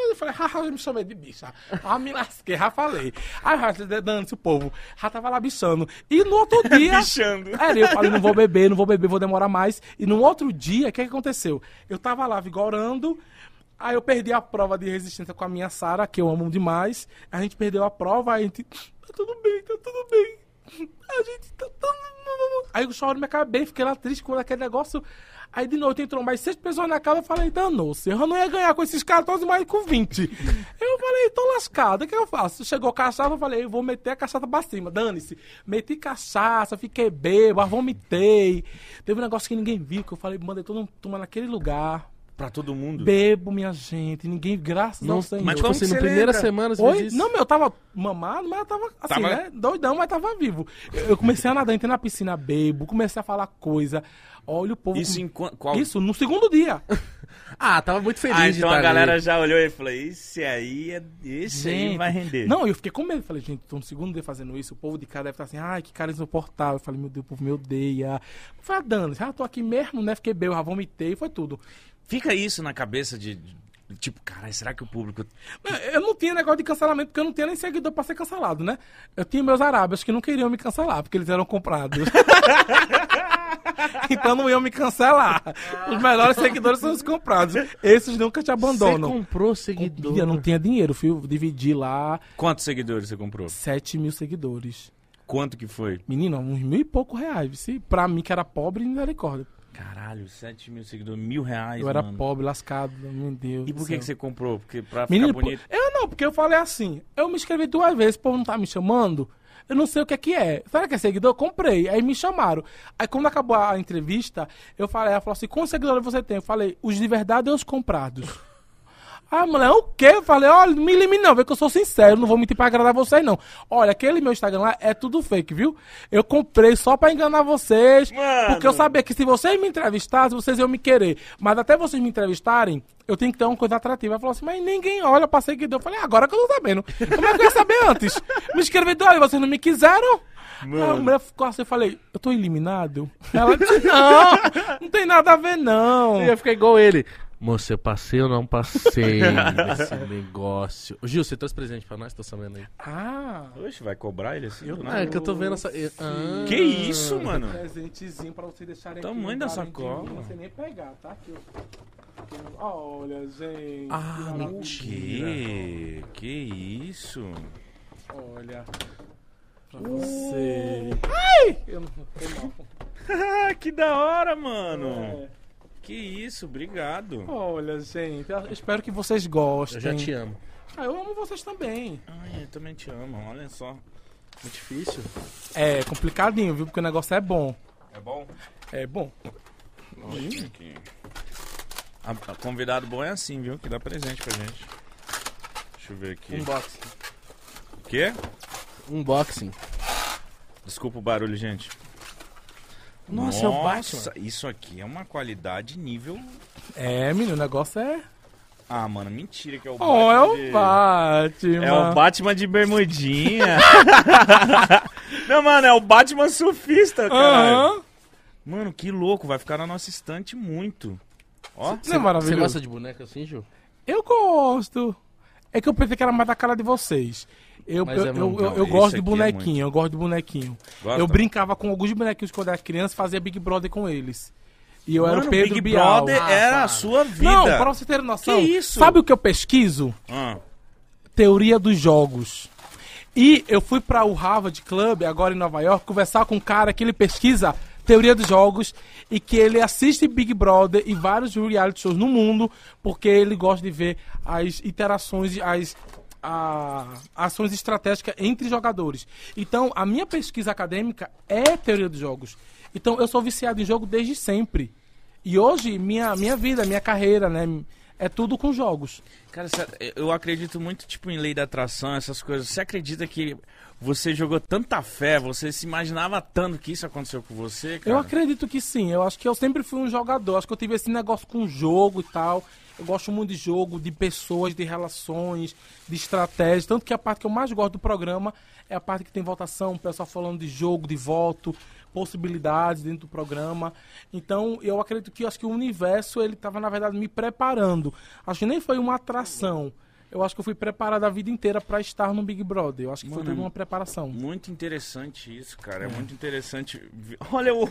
eu falei, haha, eu me chamei de bicha. Ah, me lasquei, já falei. Aí, dando-se o povo, já tava lá bichando. E no outro dia... Bichando. É, eu falei, não vou beber, não vou beber, vou demorar mais. E no outro dia, o que, que aconteceu? Eu tava lá vigorando, aí eu perdi a prova de resistência com a minha Sara, que eu amo demais. A gente perdeu a prova, aí a gente. Tá tudo bem, tá tudo bem. A gente tá tudo. Aí eu choro, me acabei, fiquei lá triste com aquele negócio. Aí de noite entrou mais seis pessoas na casa, eu falei, danou-se, eu não ia ganhar com esses 14, mas com 20. eu falei, tô lascado, o que eu faço? Chegou cachaça, eu falei, eu vou meter a cachaça pra cima, dane-se. Meti cachaça, fiquei bêbado, vomitei. Teve um negócio que ninguém viu, que eu falei, mandei todo mundo tomar naquele lugar. Pra todo mundo. Bebo, minha gente, ninguém, graças Não, ao Senhor. mas tipo como assim, na você primeira lembra? semana você Oi? isso? Não, meu, eu tava mamado, mas eu tava assim, Tava- né? Doidão, mas tava vivo. Eu eu comecei a nadar, entrei na piscina, bebo, comecei a falar coisa. Olha o povo. Isso com- em qua- qual... Isso, no segundo dia. Ah, tava muito feliz Ah, de então estar a galera ali. já olhou e falou, esse aí, é... esse aí Gente, vai render. Não, eu fiquei com medo. Falei, gente, tô no segundo dia fazendo isso. O povo de casa deve estar assim, ai, que cara insuportável. Eu falei, meu Deus, o povo me odeia. Foi a dano, já tô aqui mesmo, né? Fiquei bem, eu já vomitei, foi tudo. Fica isso na cabeça de, de- tipo, caralho, será que o público... Eu não tinha negócio de cancelamento, porque eu não tinha nem seguidor pra ser cancelado, né? Eu tinha meus arábios que não queriam me cancelar, porque eles eram comprados. então não iam me cancelar. Os melhores seguidores são os comprados. Esses nunca te Você abandonam. comprou seguidor. Eu não tinha dinheiro, fui dividir lá Quantos seguidores você comprou? 7 mil seguidores. Quanto que foi? Menino, uns mil e pouco reais. Pra mim que era pobre, misericórdia. Caralho, 7 mil seguidores, mil reais, Eu era mano. pobre, lascado, meu Deus. E por que, que você comprou? Porque pra Menino, ficar bonito... eu não, porque eu falei assim, eu me inscrevi duas vezes, o povo não tá me chamando, eu não sei o que é que é. Será que é seguidor? Comprei, aí me chamaram. Aí quando acabou a entrevista, eu falei, ela falou assim, quantos seguidores você tem? Eu falei, os de verdade ou os comprados? Ah, mulher, o quê? Eu falei, olha, não me elimine não, vê que eu sou sincero, não vou mentir pra agradar vocês não. Olha, aquele meu Instagram lá é tudo fake, viu? Eu comprei só pra enganar vocês, Mano. porque eu sabia que se vocês me entrevistassem, vocês iam me querer. Mas até vocês me entrevistarem, eu tenho que ter uma coisa atrativa. Ela falou assim, mas ninguém olha pra seguidor. Eu falei, "Ah, agora que eu tô sabendo. Como é que eu ia saber antes? Me do olha, vocês não me quiseram? Mano. A mulher ficou assim, eu falei, eu tô eliminado? Ela disse, não, não tem nada a ver não. Eu ia ficar igual ele. Moça, eu passei ou não passei nesse negócio? Ô, Gil, você trouxe presente pra nós? Tô sabendo aí. Ah, Oxe, vai cobrar ele assim? do Ah, nada? é que eu tô vendo essa... Ah. Que isso, mano? presentezinho pra vocês deixarem Tamanho aqui, da guardadinho de sacola. Não sei nem pegar, tá? Aqui, ó. Olha, gente. Ah, que maravilha. Que? Isso? Olha. Pra você. Ai! Eu não mal. Ah, que da hora, mano. É. Que isso, obrigado. Olha, gente. Eu espero que vocês gostem. Eu já te amo. Ah, eu amo vocês também. Ai, eu também te amo, olha só. Muito difícil. É complicadinho, viu? Porque o negócio é bom. É bom? É bom. Aqui. A, a convidado bom é assim, viu? Que dá presente pra gente. Deixa eu ver aqui. Unboxing. O quê? Unboxing. Desculpa o barulho, gente. Nossa, é o Batman. isso aqui é uma qualidade nível... É, menino, o negócio é. Ah, mano, mentira que é o Oh, é o de- Batman. É o Batman de bermudinha. Não, mano, é o Batman surfista, cara. Aham. Mano, que louco, vai ficar na nossa estante muito. Ó, Não é Você gosta de boneca assim, Gil? Eu gosto. É que eu pensei que era mais da cara de vocês. Eu, eu, é eu, eu- gosto de aqui é bonequinho, eu gosto de bonequinho. gosta? Eu brincava com alguns bonequinhos quando era criança, fazia Big Brother com eles. E eu era Mano, o Pedro Big Bial. Brother Ah, era para. a sua vida. Não, pra você ter noção. Que isso? Sabe o que eu pesquiso? Ah, Teoria dos jogos. E eu fui para o Harvard Club, agora em Nova York, conversar com um cara que ele pesquisa teoria dos jogos e que ele assiste Big Brother e vários reality shows no mundo porque ele gosta de ver as interações, e as a- ações estratégicas entre jogadores. Então, a minha pesquisa acadêmica é teoria dos jogos. Então, eu sou viciado em jogo desde sempre. E hoje, minha, minha vida, minha carreira, né, é tudo com jogos. cara, eu acredito muito, tipo, em lei da atração, essas coisas. Você acredita que você jogou tanta fé, você se imaginava tanto que isso aconteceu com você, cara? Eu acredito que sim. Eu acho que eu sempre fui um jogador. Acho que eu tive esse negócio com jogo e tal. Eu gosto muito de jogo, de pessoas, de relações, de estratégia. Tanto que a parte que eu mais gosto do programa é a parte que tem votação, o pessoal falando de jogo, de voto, possibilidades dentro do programa. Então, eu acredito que acho que o universo ele estava na verdade me preparando. Acho que nem foi uma atração. Eu acho que eu fui preparado a vida inteira para estar no Big Brother. Eu acho que foi Mano, toda uma preparação. Muito interessante isso, cara. É, muito interessante. Olha o.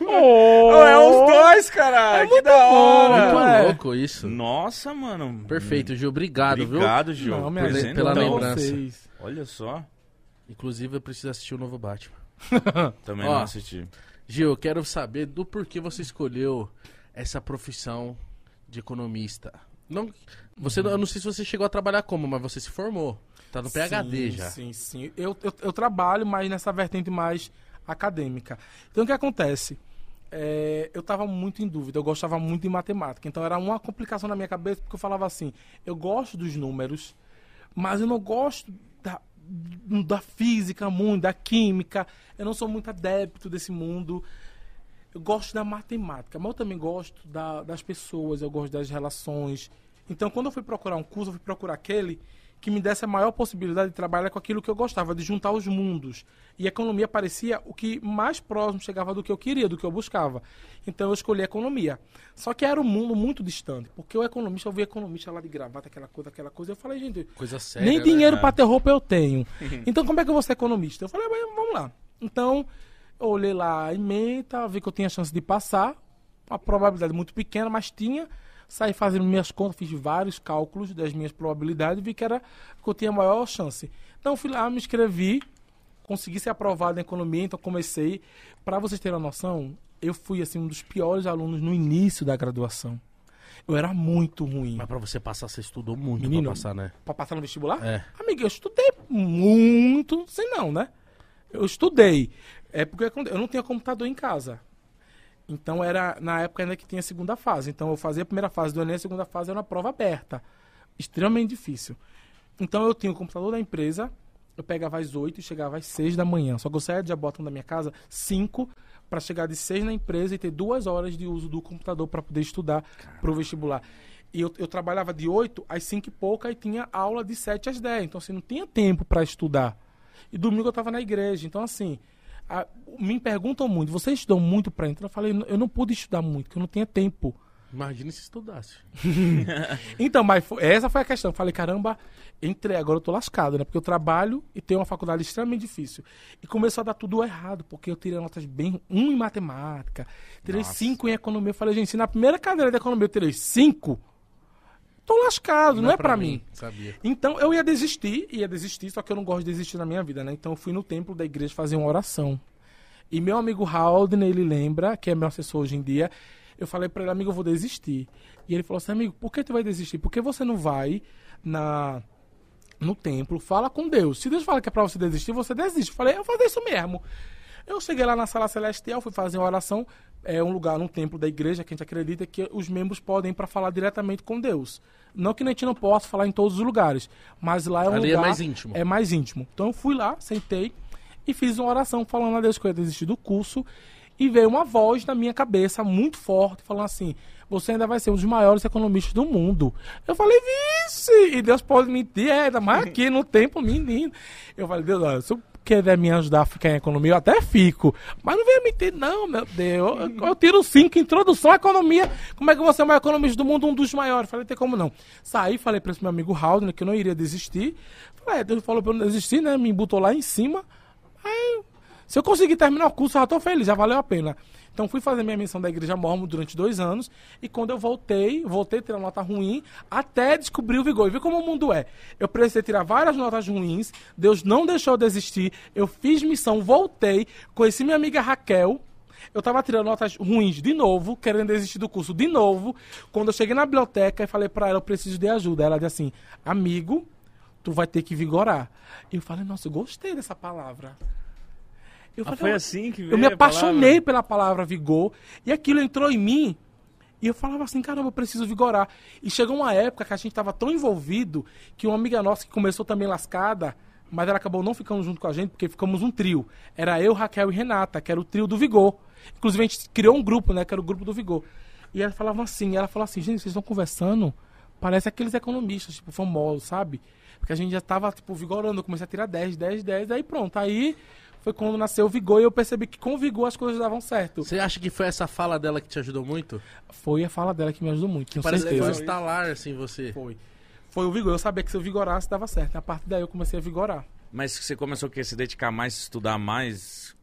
Oh, é os dois, cara! que da hora! Muito é. louco isso. Nossa, mano. Perfeito, Gil. Obrigado, Obrigado, Gil. Não, minha Presente pela Presentão. lembrança. vocês. Olha só. viu? Inclusive, eu preciso assistir o novo Batman. Também Ó. não assisti. Gil, eu quero saber do porquê você escolheu essa profissão de economista? Não, você, Eu não sei se você chegou a trabalhar como, mas você se formou. Tá no PHD sim, já. Sim, sim. Eu, eu, eu trabalho, mas nessa vertente mais acadêmica. Então, o que acontece? É, eu estava muito em dúvida, eu gostava muito de matemática. Então, era uma complicação na minha cabeça, porque eu falava assim: eu gosto dos números, mas eu não gosto da, da física muito, da química. Eu não sou muito adepto desse mundo. Eu gosto da matemática, mas eu também gosto da, das pessoas, eu gosto das relações. Então, quando eu fui procurar um curso, eu fui procurar aquele que me desse a maior possibilidade de trabalhar com aquilo que eu gostava, de juntar os mundos. E a economia parecia o que mais próximo chegava do que eu queria, do que eu buscava. Então eu escolhi a economia. Só que era um mundo muito distante, porque o economista, eu vi economista lá de gravata, aquela coisa, aquela coisa. Eu falei, gente, Coisa séria. nem né? dinheiro para ter roupa eu tenho. então como é que eu vou ser economista? Eu falei, mas vamos lá. Então, eu olhei lá a emenda, vi que eu tinha chance de passar, uma probabilidade muito pequena, mas tinha. Saí fazendo minhas contas, fiz vários cálculos das minhas probabilidades vi que era que eu tinha a maior chance. Então fui lá, me inscrevi, consegui ser aprovado em economia, então comecei. Para vocês terem uma noção, eu fui assim um dos piores alunos no início da graduação. Eu era muito ruim. Mas pra você passar, você estudou muito Menino, pra passar, né? Pra passar no vestibular? É. Amiga, eu estudei muito, sei não, né? Eu estudei. É porque eu não tinha computador em casa. Então era na época ainda que tinha a segunda fase. Então eu fazia a primeira fase do Enem, a segunda fase era uma prova aberta. Extremamente difícil. Então eu tinha o computador da empresa, eu pegava às 8 e chegava às 6 da manhã. Só que eu saía de Jabotão da minha casa 5 para chegar de 6 na empresa e ter duas horas de uso do computador para poder estudar para o vestibular. E eu, eu trabalhava de 8 às 5 e pouca e tinha aula de 7 às 10. Então, assim, não tinha tempo para estudar. E domingo eu estava na igreja. Então, assim, a- me perguntam muito, você estudou muito para entrar? Eu falei, eu não pude estudar muito, porque eu não tinha tempo. Imagina se estudasse. Então, mas foi- essa foi a questão. Eu falei, caramba, entrei, agora eu tô lascado, né? Porque eu trabalho e tenho uma faculdade extremamente difícil. E começou a dar tudo errado, porque eu tirei notas bem. Um em matemática, tirei Nossa. cinco cinco em economia. Eu falei, gente, se na primeira cadeira de economia eu tirei cinco, tô lascado, não, é pra mim. Sabia. Então eu ia desistir, ia desistir, só que eu não gosto de desistir na minha vida, né? Então eu fui no templo da igreja fazer uma oração. E meu amigo Haldner, ele lembra, que é meu assessor hoje em dia, eu falei pra ele, amigo, eu vou desistir. E ele falou assim, amigo, por que tu vai desistir? Por que você não vai na no templo, fala com Deus. Se Deus fala que é pra você desistir, você desiste. Eu falei, eu vou fazer isso mesmo. Eu cheguei lá na sala celestial, fui fazer uma oração, é um lugar, num templo da igreja, que a gente acredita que os membros podem ir para falar diretamente com Deus. Não que a gente não possa falar em todos os lugares, mas lá é um Ali é lugar... mais íntimo. É mais íntimo. Então eu fui lá, sentei e fiz uma oração falando a Deus que eu ia desistir do curso e veio uma voz na minha cabeça muito forte falando assim: você ainda vai ser um dos maiores economistas do mundo. Eu falei, vixe! E Deus pode mentir, é, ainda mais aqui no tempo, menino. Eu falei, Deus, olha, se eu quiser me ajudar a ficar em economia, eu até fico. Mas não venha mentir, não, meu Deus. Eu, eu tiro cinco, introdução à economia. Como é que você é o maior economista do mundo, um dos maiores? Falei, tem como não. Saí, falei para esse meu amigo Haldner que eu não iria desistir. Falei, é, Deus falou pra eu não desistir, né? Me botou lá em cima. Aí, se eu conseguir terminar o curso, eu já tô feliz, já valeu a pena. Então fui fazer minha missão da igreja mormon durante dois anos e quando eu voltei, voltei a tirar nota ruim até descobrir o vigor. E vi como o mundo é. Eu precisei tirar várias notas ruins, Deus não deixou eu desistir, eu fiz missão, voltei, conheci minha amiga Raquel, eu tava tirando notas ruins de novo, querendo desistir do curso de novo. Quando eu cheguei na biblioteca e falei pra ela, eu preciso de ajuda. Ela disse assim, amigo, tu vai ter que vigorar. E eu falei, nossa, eu gostei dessa palavra. Eu Ah, falei, foi "Eu- assim que eu me a apaixonei pela palavra vigor e aquilo entrou em mim e eu falava assim, caramba, eu preciso vigorar. E chegou uma época que a gente estava tão envolvido que uma amiga nossa que começou também lascada, mas ela acabou não ficando junto com a gente porque ficamos um trio. Era eu, Raquel e Renata, que era o trio do Vigor. Inclusive a gente criou um grupo, né, que era o grupo do Vigor. E ela falava assim, ela falou assim, gente, vocês estão conversando, parece aqueles economistas, tipo, famosos, sabe? Porque a gente já tava, tipo, vigorando, eu comecei a tirar 10, 10, 10, aí pronto. Aí foi quando nasceu o Vigor e eu percebi que com o Vigor as coisas davam certo. Você acha que foi essa fala dela que te ajudou muito? Foi a fala dela que me ajudou muito, tenho Parece que foi um estalar, assim, você. Foi. Foi o Vigor, eu sabia que se eu vigorasse dava certo. A partir daí eu comecei a vigorar. Mas você começou a se dedicar mais, estudar mais?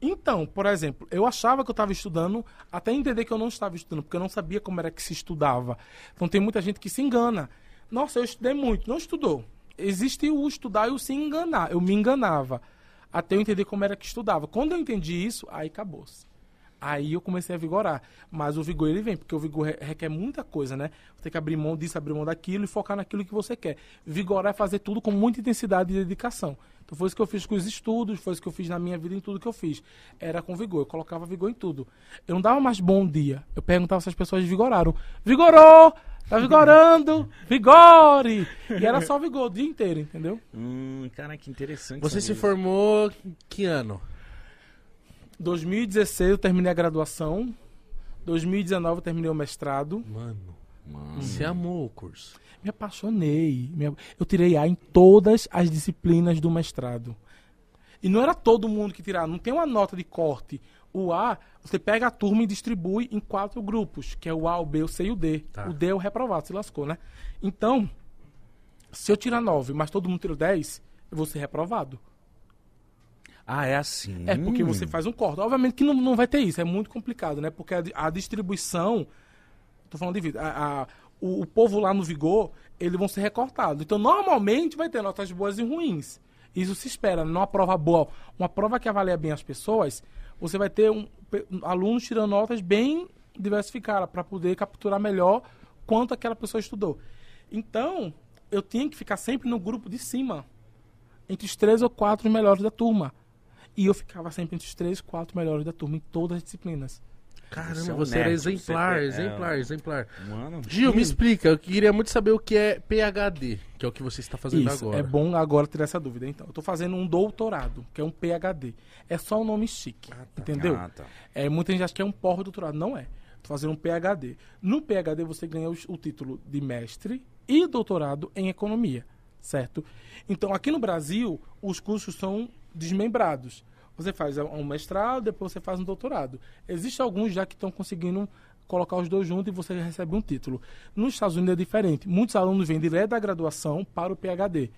Então, por exemplo, eu achava que eu estava estudando até entender que eu não estava estudando, porque eu não sabia como era que se estudava. Então tem muita gente que se engana. Nossa, eu estudei muito, não estudou. Existe o estudar e o se enganar. Eu me enganava até eu entender como era que estudava. Quando eu entendi isso, aí acabou-se. Aí eu comecei a vigorar. Mas o vigor ele vem, porque o vigor re- requer muita coisa, né? Tem que abrir mão disso, abrir mão daquilo e focar naquilo que você quer. Vigorar é fazer tudo com muita intensidade e dedicação. Então foi isso que eu fiz com os estudos, foi isso que eu fiz na minha vida em tudo que eu fiz. Era com vigor, eu colocava vigor em tudo. Eu não dava mais bom dia. Eu perguntava se as pessoas vigoraram. Vigorou! Tá vigorando! Vigore! E era só vigor o dia inteiro, entendeu? Hum, cara, que interessante. Você se formou que ano? 2016 eu terminei a graduação. 2019 eu terminei o mestrado. Mano, Mano. você amou o curso. Me apaixonei. Me- Eu tirei A em todas as disciplinas do mestrado. E não era todo mundo que tirava, não tem uma nota de corte. O A, você pega a turma e distribui em quatro grupos, que é o A, o B, o C e o D. Tá. O D é o reprovado, se lascou, né? Então, se eu tirar 9, mas todo mundo tirou 10, eu vou ser reprovado. Ah, é assim. É porque você faz um corte. Obviamente que não, não vai ter isso, é muito complicado, né? Porque a, a distribuição. Tô falando de vida. A, a- o, o povo lá no Vigor, eles vão ser recortados. Então, normalmente vai ter notas boas e ruins. Isso se espera. Numa prova boa, uma prova que avalia bem as pessoas, você vai ter um, alunos tirando notas bem diversificadas para poder capturar melhor quanto aquela pessoa estudou. Então, eu tinha que ficar sempre no grupo de cima entre os três ou quatro melhores da turma. E eu ficava sempre entre os três, quatro melhores da turma em todas as disciplinas. Caramba, Você é um você era exemplar, você exemplar, é. exemplar. Mano. Gil, me explica, eu queria muito saber o que é PHD, que é o que você está fazendo Isso, agora. é bom agora ter essa dúvida. Então, eu estou fazendo um doutorado, que é um PhD. É só um nome chique, entendeu? Ah, tá. É, muita gente acha que é um pós-doutorado. Não é. Estou fazendo um PhD. No PhD você ganha os- o título de mestre e doutorado em economia, certo? Então, aqui no Brasil, os cursos são desmembrados. Você faz um mestrado, depois você faz um doutorado. Existem alguns já que estão conseguindo colocar os dois juntos e você recebe um título. Nos Estados Unidos é diferente. Muitos alunos vêm direto da graduação para o PhD.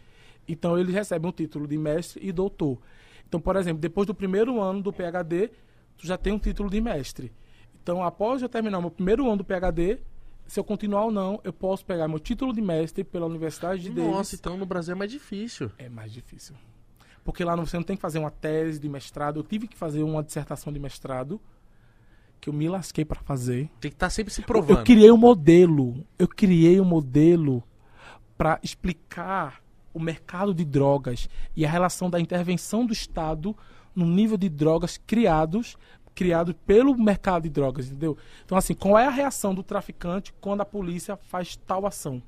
Então, eles recebem um título de mestre e doutor. Então, por exemplo, depois do primeiro ano do PhD, tu já tem um título de mestre. Então, após eu terminar meu primeiro ano do PhD, se eu continuar ou não, eu posso pegar meu título de mestre pela Universidade de Davis. Nossa, então no Brasil é mais difícil. É mais difícil. Porque lá não- você não tem que fazer uma tese de mestrado. Eu tive que fazer uma dissertação de mestrado, que eu me lasquei para fazer. Tem que estar sempre se Eu provando. criei um modelo. Eu criei um modelo para explicar o mercado de drogas e a relação da intervenção do Estado no nível de drogas criados criado pelo mercado de drogas, entendeu? Então assim, qual é a reação do traficante quando a polícia faz tal ação?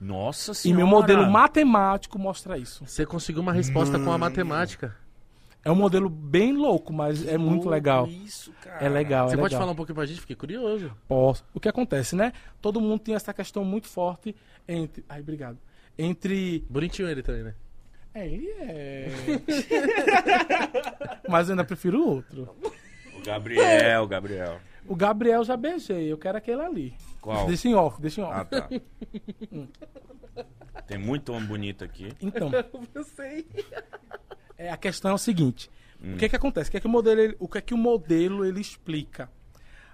Nossa E senhora. meu modelo matemático mostra isso. Você conseguiu uma resposta com a matemática. É um modelo bem louco, mas é muito legal. Isso, cara. É legal, Você é pode legal. falar um pouquinho pra gente? Fiquei curioso. Posso. O que acontece, né? Todo mundo tem essa questão muito forte entre. Ai, obrigado. Entre. Bonitinho ele também, né? É, ele é. Mas eu ainda prefiro o outro. O Gabriel, Gabriel. O Gabriel já beijei, eu quero aquele ali. Qual? Deixa em off, deixa em off. Ah, tá. Tem muito homem bonito aqui. Então, Eu sei. é, a questão é o seguinte: o que é que acontece? O que é que o modelo, ele- o que é que o modelo ele explica?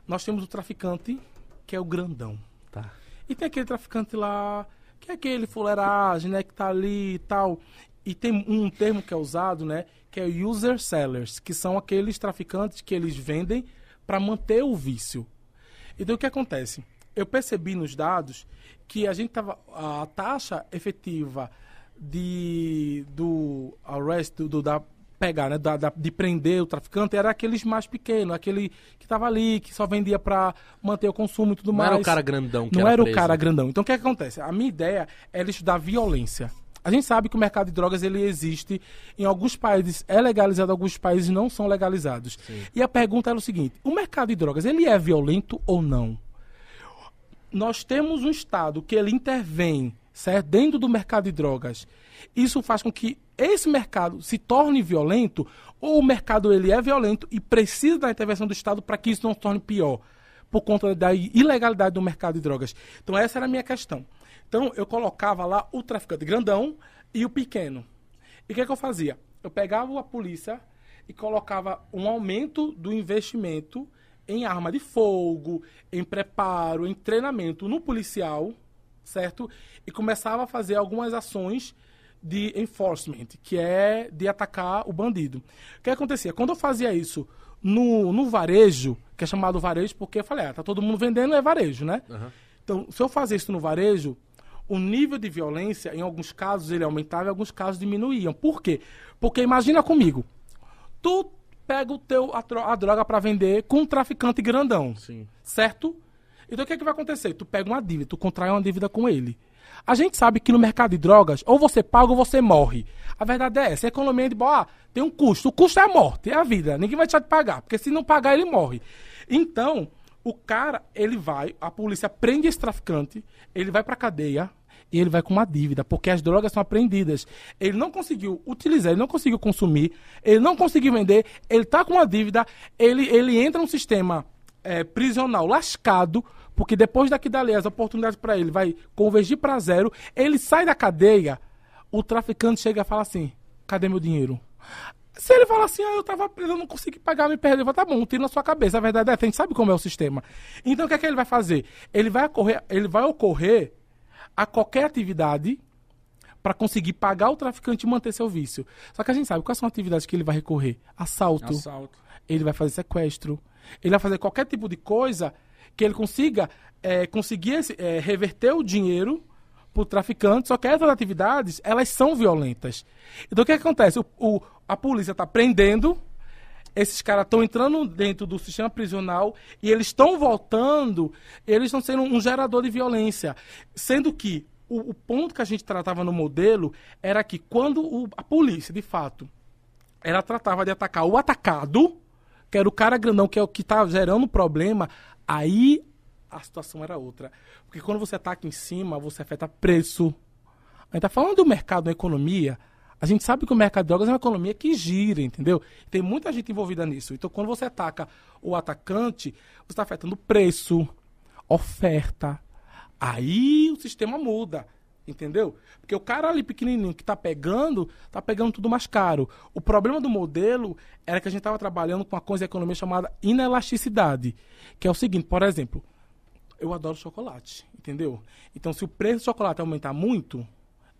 Nós temos o traficante, que é o grandão. Tá. E tem aquele traficante lá, que é aquele fuleiragem, né, que tá ali e tal. E tem um termo que é usado, né, que é o user sellers, que são aqueles traficantes que eles vendem para manter o vício. Então o que acontece? Eu percebi nos dados que a gente tava a taxa efetiva de do arrest do, do- da pegar, né, da, da- de prender o traficante era aqueles mais pequenos, aquele que tava ali, que só vendia para manter o consumo e tudo Não mais. era o cara grandão que Não era, era o cara grandão. Então o que, é que acontece? A minha ideia era estudar violência. A gente sabe que o mercado de drogas ele existe em alguns países é legalizado, alguns países não são legalizados. E a pergunta era o seguinte: o mercado de drogas ele é violento ou não? Nós temos um estado que ele intervém, certo, dentro do mercado de drogas. Isso faz com que esse mercado se torne violento ou o mercado ele é violento e precisa da intervenção do estado para que isso não se torne pior por conta da ilegalidade do mercado de drogas. Então essa era a minha questão. Então eu colocava lá o traficante grandão e o pequeno. E o que, é que eu fazia? Eu pegava a polícia e colocava um aumento do investimento em arma de fogo, em preparo, em treinamento no policial, certo? E começava a fazer algumas ações de enforcement, que é de atacar o bandido. O que acontecia? Quando eu fazia isso No, no varejo, que é chamado varejo porque eu falei, ah, tá todo mundo vendendo, é varejo, né? Então, se eu fazer isso no varejo, o nível de violência, em alguns casos, ele aumentava, em alguns casos diminuíam. Por quê? Porque imagina comigo, tu pega o teu, a, a droga para vender com um traficante grandão, Sim. certo? Então o que, é que vai acontecer? Tu pega uma dívida, tu contrai uma dívida com ele. A gente sabe que no mercado de drogas, ou você paga ou você morre. A verdade é essa, a economia de boa, ah, tem um custo. O custo é a morte, é a vida. Ninguém vai deixar de pagar, porque se não pagar, ele morre. Então, o cara, ele vai, a polícia prende esse traficante, ele vai pra cadeia e ele vai com uma dívida, porque as drogas são apreendidas. Ele não conseguiu utilizar, ele não conseguiu consumir, ele não conseguiu vender, ele tá com uma dívida, ele, ele entra num sistema é, prisional lascado, porque depois daqui dali as oportunidades para ele vai convergir para zero, ele sai da cadeia, o traficante chega e fala assim: cadê meu dinheiro? Se ele fala assim, ah, eu tava preso, eu não consegui pagar, me perdi, eu falo, tá bom, tiro na sua cabeça. A verdade é, a gente sabe como é o sistema. Então o que é que ele vai fazer? Ele vai ocorrer, ele vai ocorrer a qualquer atividade para conseguir pagar o traficante e manter seu vício. Só que a gente sabe quais são as atividades que ele vai recorrer: assalto, Assalto. ele vai fazer sequestro, ele vai fazer qualquer tipo de coisa que ele consiga é, conseguir é, reverter o dinheiro pro traficante, só que essas atividades, elas são violentas. Então o que, que acontece? O, o- a polícia está prendendo, esses caras estão entrando dentro do sistema prisional e eles estão voltando, eles estão sendo um gerador de violência. Sendo que o, o ponto que a gente tratava no modelo era que quando o- a polícia, de fato, ela tratava de atacar o atacado, que era o cara grandão, que é o que tá gerando o problema, aí a situação era outra. Porque quando você ataca em cima, você afeta preço. A gente tá falando do mercado, da economia. A gente sabe que o mercado de drogas é uma economia que gira, entendeu? Tem muita gente envolvida nisso. Então, quando você ataca o atacante, você está afetando preço, oferta. Aí o sistema muda, entendeu? Porque o cara ali pequenininho que tá pegando, tá pegando tudo mais caro. O problema do modelo era que a gente estava trabalhando com uma coisa de economia chamada inelasticidade, que é o seguinte, por exemplo, eu adoro chocolate, entendeu? Então, se o preço do chocolate aumentar muito,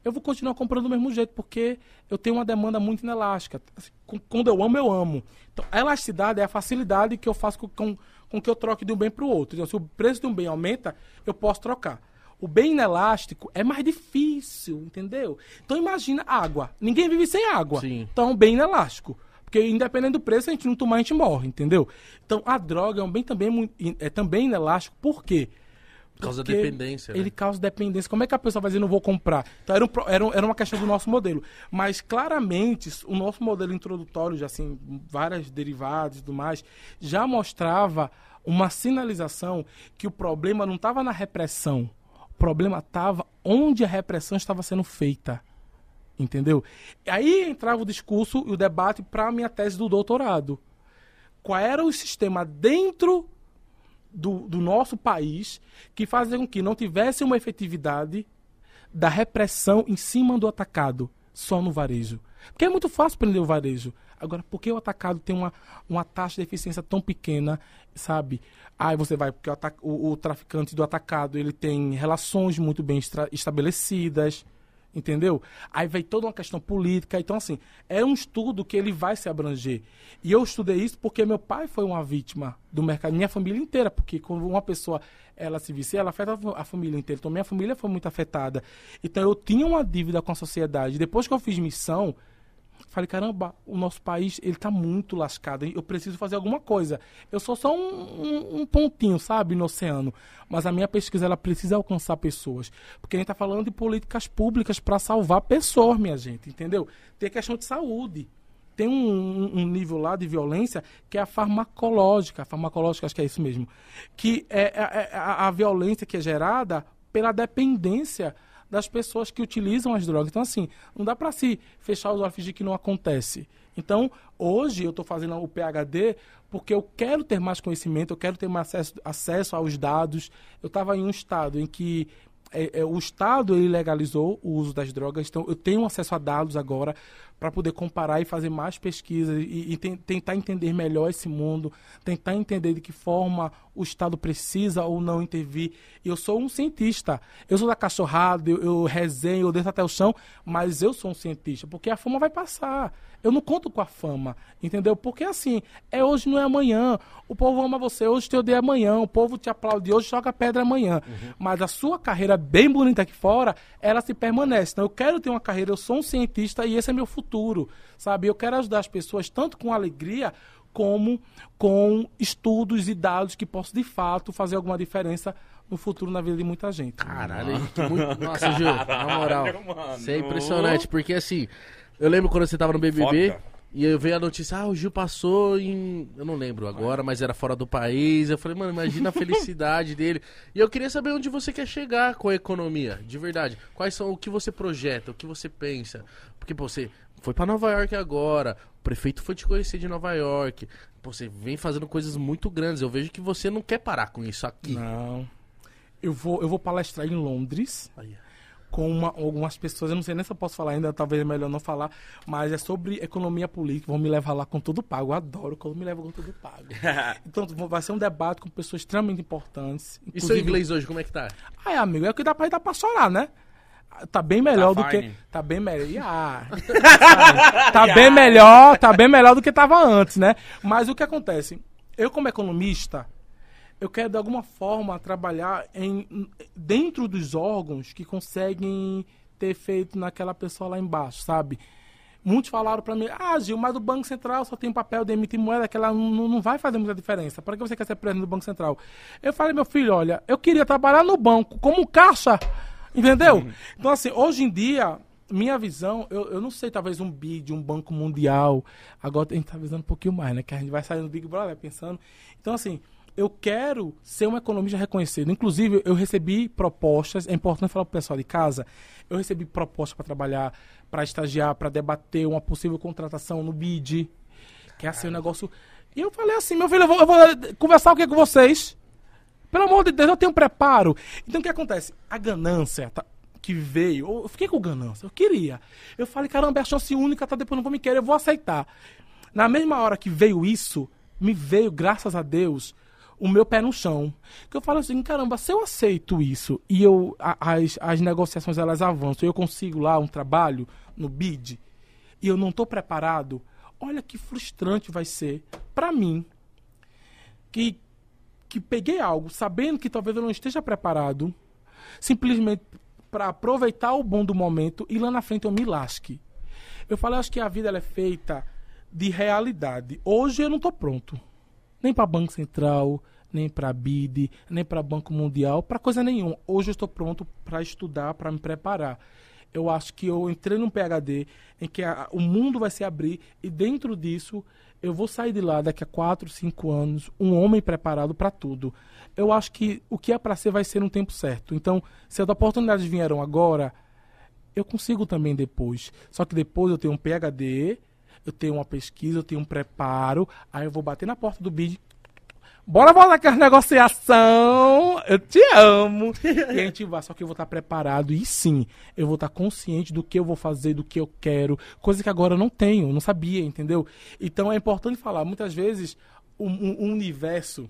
eu vou continuar comprando do mesmo jeito, porque eu tenho uma demanda muito inelástica. Assim, Quando eu amo, eu amo. Então, a elasticidade é a facilidade que eu faço com, com, com que eu troque de um bem para o outro. Então, se o preço de um bem aumenta, eu posso trocar. O bem inelástico é mais difícil, entendeu? Então, imagina água. Ninguém vive sem água. Sim. Então, é um bem inelástico. Porque independente do preço, a gente não tomar, a gente morre, entendeu? Então, a droga é um bem também, é também inelástico. Por quê? Causa dependência, né? Ele causa dependência. Como é que a pessoa vai dizer, não vou comprar? Então, era, um era, era uma questão do nosso modelo. Mas, claramente, o nosso modelo introdutório, já assim, várias derivadas e tudo mais, já mostrava uma sinalização que o problema não estava na repressão. O problema estava onde a repressão estava sendo feita. Entendeu? Aí entrava o discurso e o debate para a minha tese do doutorado. Qual era o sistema dentro do, do nosso país que fazia com que não tivesse uma efetividade da repressão em cima do atacado, só no varejo. Porque é muito fácil prender o varejo. Agora, por que o atacado tem uma, uma taxa de eficiência tão pequena, sabe? Aí você vai, porque o, o- o traficante do atacado, ele tem relações muito bem estabelecidas, entendeu? Aí vem toda uma questão política. Então, assim, é um estudo que ele vai se abranger. E eu estudei isso porque meu pai foi uma vítima do mercado, minha família inteira, porque quando uma pessoa ela se vicia, ela afeta a fa- a família inteira. Então, minha família foi muito afetada. Então, eu tinha uma dívida com a sociedade. Depois que eu fiz missão, Falei, caramba, o nosso país, ele tá muito lascado, eu preciso fazer alguma coisa. Eu sou só um, um- um pontinho, sabe, no oceano. Mas a minha pesquisa, ela precisa alcançar pessoas. Porque a gente tá falando de políticas públicas para salvar pessoas, minha gente, entendeu? Tem questão de saúde. Tem um, um- um nível lá de violência que é a farmacológica. A farmacológica, acho que é isso mesmo. Que é, é- é a, a violência que é gerada pela dependência das pessoas que utilizam as drogas. Então, assim, não dá para se fechar os olhos e fingir que não acontece. Então, hoje eu estou fazendo o PHD porque eu quero ter mais conhecimento, eu quero ter mais acesso, acesso aos dados. Eu estava em um estado em que é, é, o Estado ele legalizou o uso das drogas, então eu tenho acesso a dados agora para poder comparar e fazer mais pesquisas e, e tentar entender melhor esse mundo, tentar entender de que forma o Estado precisa ou não intervir. Eu sou um cientista, eu sou da cachorrada, eu, eu resenho, eu desço até o chão, mas eu sou um cientista, porque a fama vai passar. Eu não conto com a fama, entendeu? Porque assim, é hoje, não é amanhã. O povo ama você hoje, te odeia amanhã. O povo te aplaude hoje, joga pedra amanhã. Uhum. Mas a sua carreira bem bonita aqui fora, ela se permanece. Então eu quero ter uma carreira, eu sou um cientista e esse é meu futuro, sabe? Eu quero ajudar as pessoas tanto com alegria como com estudos e dados que possam de fato fazer alguma diferença no futuro na vida de muita gente. Caralho, que muito... Nossa, Gil, na moral, isso é impressionante, porque assim, eu lembro quando você tava no BBB Foda. e eu veio a notícia, ah, o Gil passou em. Eu não lembro agora, mas era fora do país. Eu falei, mano, imagina a felicidade dele. E eu queria saber onde você quer chegar com a economia, de verdade. Quais são o que você projeta, o que você pensa. Porque pô, você foi para Nova York agora, o prefeito foi te conhecer de Nova York. Pô, você vem fazendo coisas muito grandes. Eu vejo que você não quer parar com isso aqui. Não. Eu vou, eu vou palestrar em Londres. Aí com uma, algumas pessoas, eu não sei nem se eu posso falar ainda, talvez é melhor não falar, mas é sobre economia política, vão me levar lá com tudo pago, eu adoro quando me levam com tudo pago. então vai ser um debate com pessoas extremamente importantes. E seu inglês hoje, como é que tá? Ai, amigo, é o que dá pra ir dar pra chorar, né? Tá bem melhor tá do fine. que. Tá bem melhor. Ah, tá bem melhor, tá bem melhor do que tava antes, né? Mas o que acontece? Eu, como economista, eu quero de alguma forma trabalhar em, dentro dos órgãos que conseguem ter feito naquela pessoa lá embaixo, sabe? Muitos falaram para mim, ah, Gil, mas o Banco Central só tem papel de emitir moeda, que ela não, não vai fazer muita diferença. Para que você quer ser presidente do Banco Central? Eu falei, meu filho, olha, eu queria trabalhar no banco como caixa, entendeu? Uhum. Então, assim, hoje em dia, minha visão, eu, eu não sei, talvez um BID, um Banco Mundial. Agora a gente tá visando um pouquinho mais, né? Que a gente vai sair no Big Brother pensando. Então, assim, eu quero ser um economista reconhecido. Inclusive, eu recebi propostas, é importante falar para o pessoal de casa, eu recebi propostas para trabalhar, para estagiar, para debater uma possível contratação no BID, que é assim um negócio... E eu falei assim, meu filho, eu vou, eu vou conversar o que com vocês? Pelo amor de Deus, eu tenho um preparo. Então, o que acontece? A ganância tá, que veio, eu fiquei com ganância, eu queria. Eu falei, caramba, é a chance única, tá, depois não vou me querer, eu vou aceitar. Na mesma hora que veio isso, me veio, graças a Deus, o meu pé no chão. Que eu falo assim, caramba, se eu aceito isso e eu a, as, as negociações elas avançam, eu consigo lá um trabalho no bid e eu não estou preparado, olha que frustrante vai ser para mim que que peguei algo sabendo que talvez eu não esteja preparado, simplesmente para aproveitar o bom do momento e lá na frente eu me lasque. Eu falo, acho que a vida é feita de realidade. Hoje eu não estou pronto nem para Banco Central, nem para BID, nem para Banco Mundial, para coisa nenhuma. Hoje eu estou pronto para estudar, para me preparar. Eu acho que eu entrei num PhD em que a, o mundo vai se abrir e dentro disso eu vou sair de lá daqui a 4, 5 anos, um homem preparado para tudo. Eu acho que o que é para ser vai ser no tempo certo. Então, se as oportunidades vieram agora, eu consigo também depois. Só que depois eu tenho um PhD, eu tenho uma pesquisa, eu tenho um preparo, aí eu vou bater na porta do BID. Bora voltar com a negociação. Eu te amo. e a gente vai, só que eu vou estar preparado e sim, eu vou estar consciente do que eu vou fazer, do que eu quero, coisa que agora eu não tenho, não sabia, entendeu? Então é importante falar, muitas vezes o, o, universo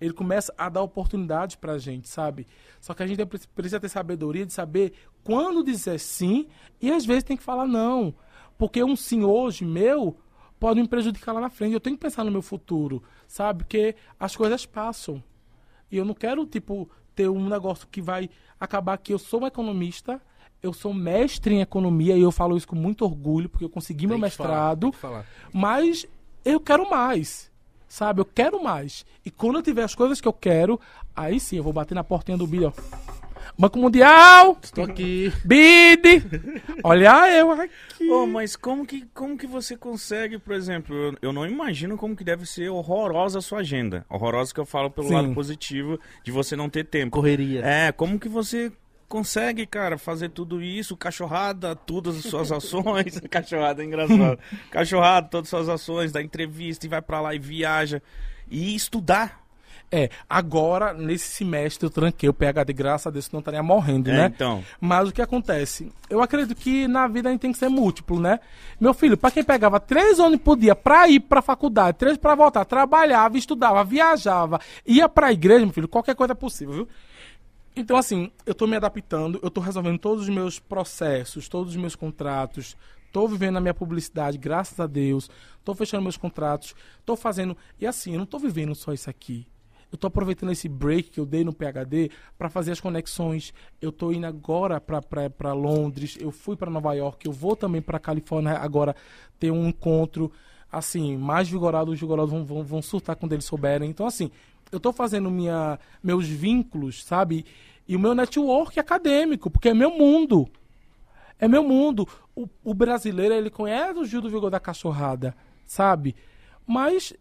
ele começa a dar oportunidades pra gente, sabe? Só que a gente precisa ter sabedoria de saber quando dizer sim e às vezes tem que falar não. Porque um sim hoje meu pode me prejudicar lá na frente. Eu tenho que pensar no meu futuro, sabe? Porque as coisas passam. E eu não quero, tipo, ter um negócio que vai acabar que eu sou um economista, eu sou mestre em economia e eu falo isso com muito orgulho, porque eu consegui tem meu mestrado. Falar, mas eu quero mais. Sabe? Eu quero mais. E quando eu tiver as coisas que eu quero, aí sim eu vou bater na portinha do Bilho. Banco Mundial. Estou aqui. BID. Olha eu aqui. Oh, mas como que, como que você consegue, por exemplo, eu, eu, não imagino como que deve ser horrorosa a sua agenda. Horrorosa que eu falo pelo Sim. lado positivo de você não ter tempo. Correria. É, como que você consegue, cara, fazer tudo isso, cachorrada, todas as suas ações. cachorrada é engraçado. cachorrada, todas as suas ações, dá entrevista e vai para lá e viaja. E estudar É, agora, nesse semestre, eu tranquei o PHD, graças a Deus, senão eu estaria morrendo, É, né? então. Mas o que acontece? Eu acredito que na vida a gente tem que ser múltiplo, né? Meu filho, pra quem pegava três ônibus por dia pra ir pra faculdade, três pra voltar, trabalhava, estudava, viajava, ia pra igreja, meu filho, qualquer coisa é possível, viu? Então, assim, eu tô me adaptando, eu tô resolvendo todos os meus processos, todos os meus contratos, tô vivendo a minha publicidade, graças a Deus, tô fechando meus contratos, tô fazendo. E assim, eu não tô vivendo só isso aqui. Eu tô aproveitando esse break que eu dei no PHD para fazer as conexões. Eu tô indo agora para Londres, eu fui para Nova York, eu vou também para Califórnia agora ter um encontro assim, mais vigorado, os vigorosos vão, vão, vão surtar quando eles souberem. Então, assim, eu tô fazendo minha, meus vínculos, sabe? E o meu network acadêmico, porque é meu mundo. É meu mundo. O, o brasileiro, ele conhece o Gil do Vigor da Cachorrada, sabe? Mas.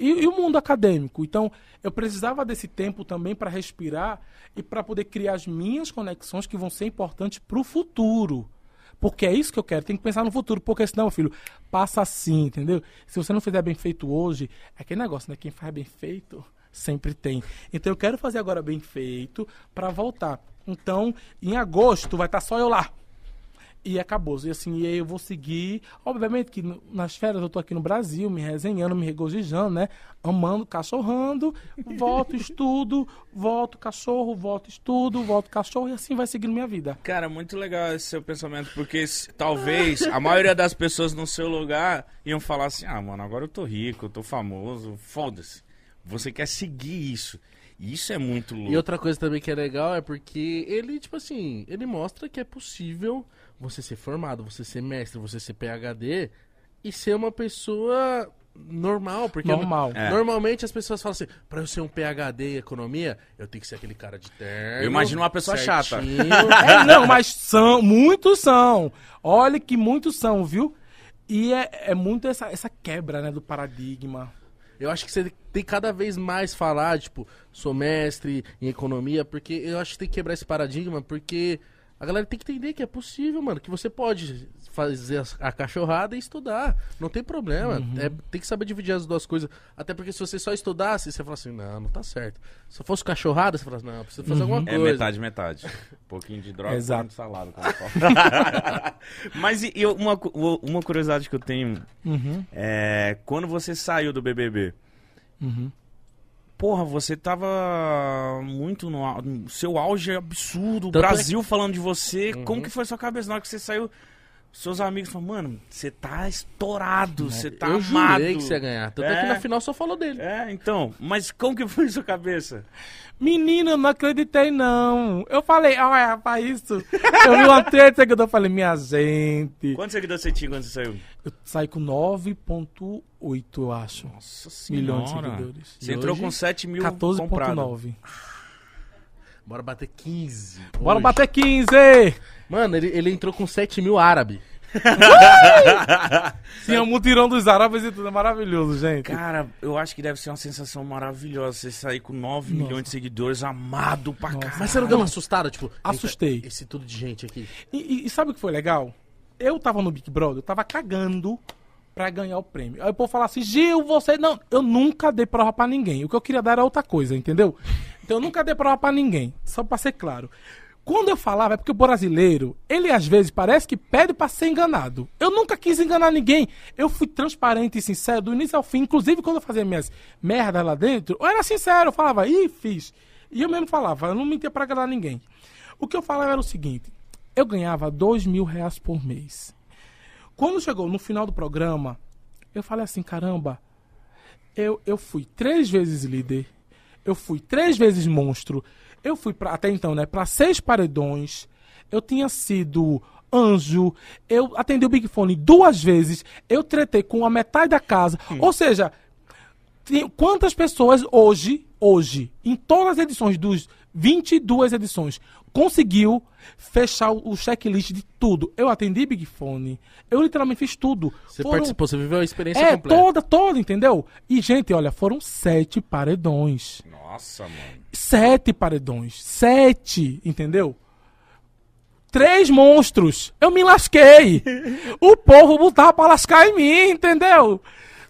E, e o mundo acadêmico? Então, eu precisava desse tempo também para respirar e para poder criar as minhas conexões que vão ser importantes para o futuro. Porque é isso que eu quero, tem que pensar no futuro, porque senão, meu filho, passa assim, entendeu? Se você não fizer bem feito hoje, é aquele negócio, né? Quem faz bem feito sempre tem. Então eu quero fazer agora bem feito para voltar. Então, em agosto vai estar só eu lá. E acabou. E assim, e aí eu vou seguir. Obviamente que no- nas férias eu tô aqui no Brasil, me resenhando, me regozijando, né? Amando, cachorrando. Volto, estudo, volto, cachorro, volto, estudo, volto, cachorro. E assim vai seguindo minha vida. Cara, muito legal esse seu pensamento, porque se- talvez a maioria das pessoas no seu lugar iam falar assim: ah, mano, agora eu tô rico, eu tô famoso, foda-se. Você quer seguir isso. E isso é muito louco. E outra coisa também que é legal é porque ele, tipo assim, ele mostra que é possível você ser formado, você ser mestre, você ser PhD e ser uma pessoa normal. Porque Normal. É. normalmente as pessoas falam assim, pra eu ser um PhD em economia, eu tenho que ser aquele cara de terno. Eu imagino uma pessoa chata. certinho. É, não, mas são, muitos são. Olha que muitos são, viu? E é, é muito essa, essa quebra, né, do paradigma. Eu acho que você tem cada vez mais falar, tipo, sou mestre em economia, porque eu acho que tem que quebrar esse paradigma, porque a galera tem que entender que é possível, mano, que você pode fazer a cachorrada e estudar. Não tem problema. Uhum. É, tem que saber dividir as duas coisas. Até porque se você só estudasse, você fala assim, não, não tá certo. Se fosse cachorrada, você fala assim, não, preciso fazer alguma É coisa. metade, metade. Um pouquinho de droga, Exato. um pouquinho de fala. Mas e, e uma, uma curiosidade que eu tenho Uhum, é quando você saiu do BBB, uhum. Porra, você tava muito no, seu auge é absurdo, o Tanto é Brasil falando de você. Uhum. Como que foi a sua cabeça na hora que você saiu? Seus amigos falaram, mano, você tá estourado, você tá eu amado. jurei que você ia ganhar. Tanto é. É. que na final só falou dele. É, então, mas como que foi a sua cabeça? Menino, eu não acreditei, não. Eu falei, olha, rapaz, isso. Eu vi uma treta seguidor, eu falei, minha gente. Quantos seguidores você tinha quando você saiu? Eu saí com 9,8, eu acho. Nossa Milhões de senhora. seguidores. Você E entrou com 7 mil comprados. 14,9. Bora bater 15. Bora hoje. bater 15! Mano, ele, ele entrou com 7 mil árabe. Sim, é o mutirão dos árabes e tudo, é maravilhoso, gente. Cara, eu acho que deve ser uma sensação maravilhosa você sair com 9 milhões de seguidores, amado pra caralho. Mas você não deu uma assustada, tipo... Assustei. "Eita, Esse tudo de gente aqui. E, e- e sabe o que foi legal? Eu tava no Big Brother, eu tava cagando pra ganhar o prêmio. Aí o povo fala assim, Gil, você... Não, eu nunca dei prova pra ninguém. O que eu queria dar era outra coisa, entendeu? Então eu nunca dei prova pra ninguém, só pra ser claro. Quando eu falava, é porque o brasileiro, ele às vezes parece que pede pra ser enganado. Eu nunca quis enganar ninguém. Eu fui transparente e sincero do início ao fim. Inclusive, quando eu fazia minhas merdas lá dentro, eu era sincero. Eu falava, ih, fiz. E eu mesmo falava, eu não mentia pra agradar ninguém. O que eu falava era o seguinte: eu ganhava dois mil reais por mês. Quando chegou no final do programa, eu falei assim: caramba, eu, eu fui três vezes líder, eu fui três vezes monstro, eu fui pra, até então, né, para seis paredões, eu tinha sido anjo, eu atendi o Big Fone duas vezes, eu tretei com a metade da casa, ou seja, tem- quantas pessoas hoje, hoje, em todas as edições dos 22 edições, conseguiu fechar o checklist de tudo? Eu atendi Big Fone, eu literalmente fiz tudo. Você Foram- participou, você viveu a experiência É, completa. toda, toda, entendeu? E, gente, olha, foram sete paredões. Nossa, mano. Sete paredões. Sete, entendeu? Três monstros. Eu me lasquei. o povo botava pra lascar em mim, entendeu?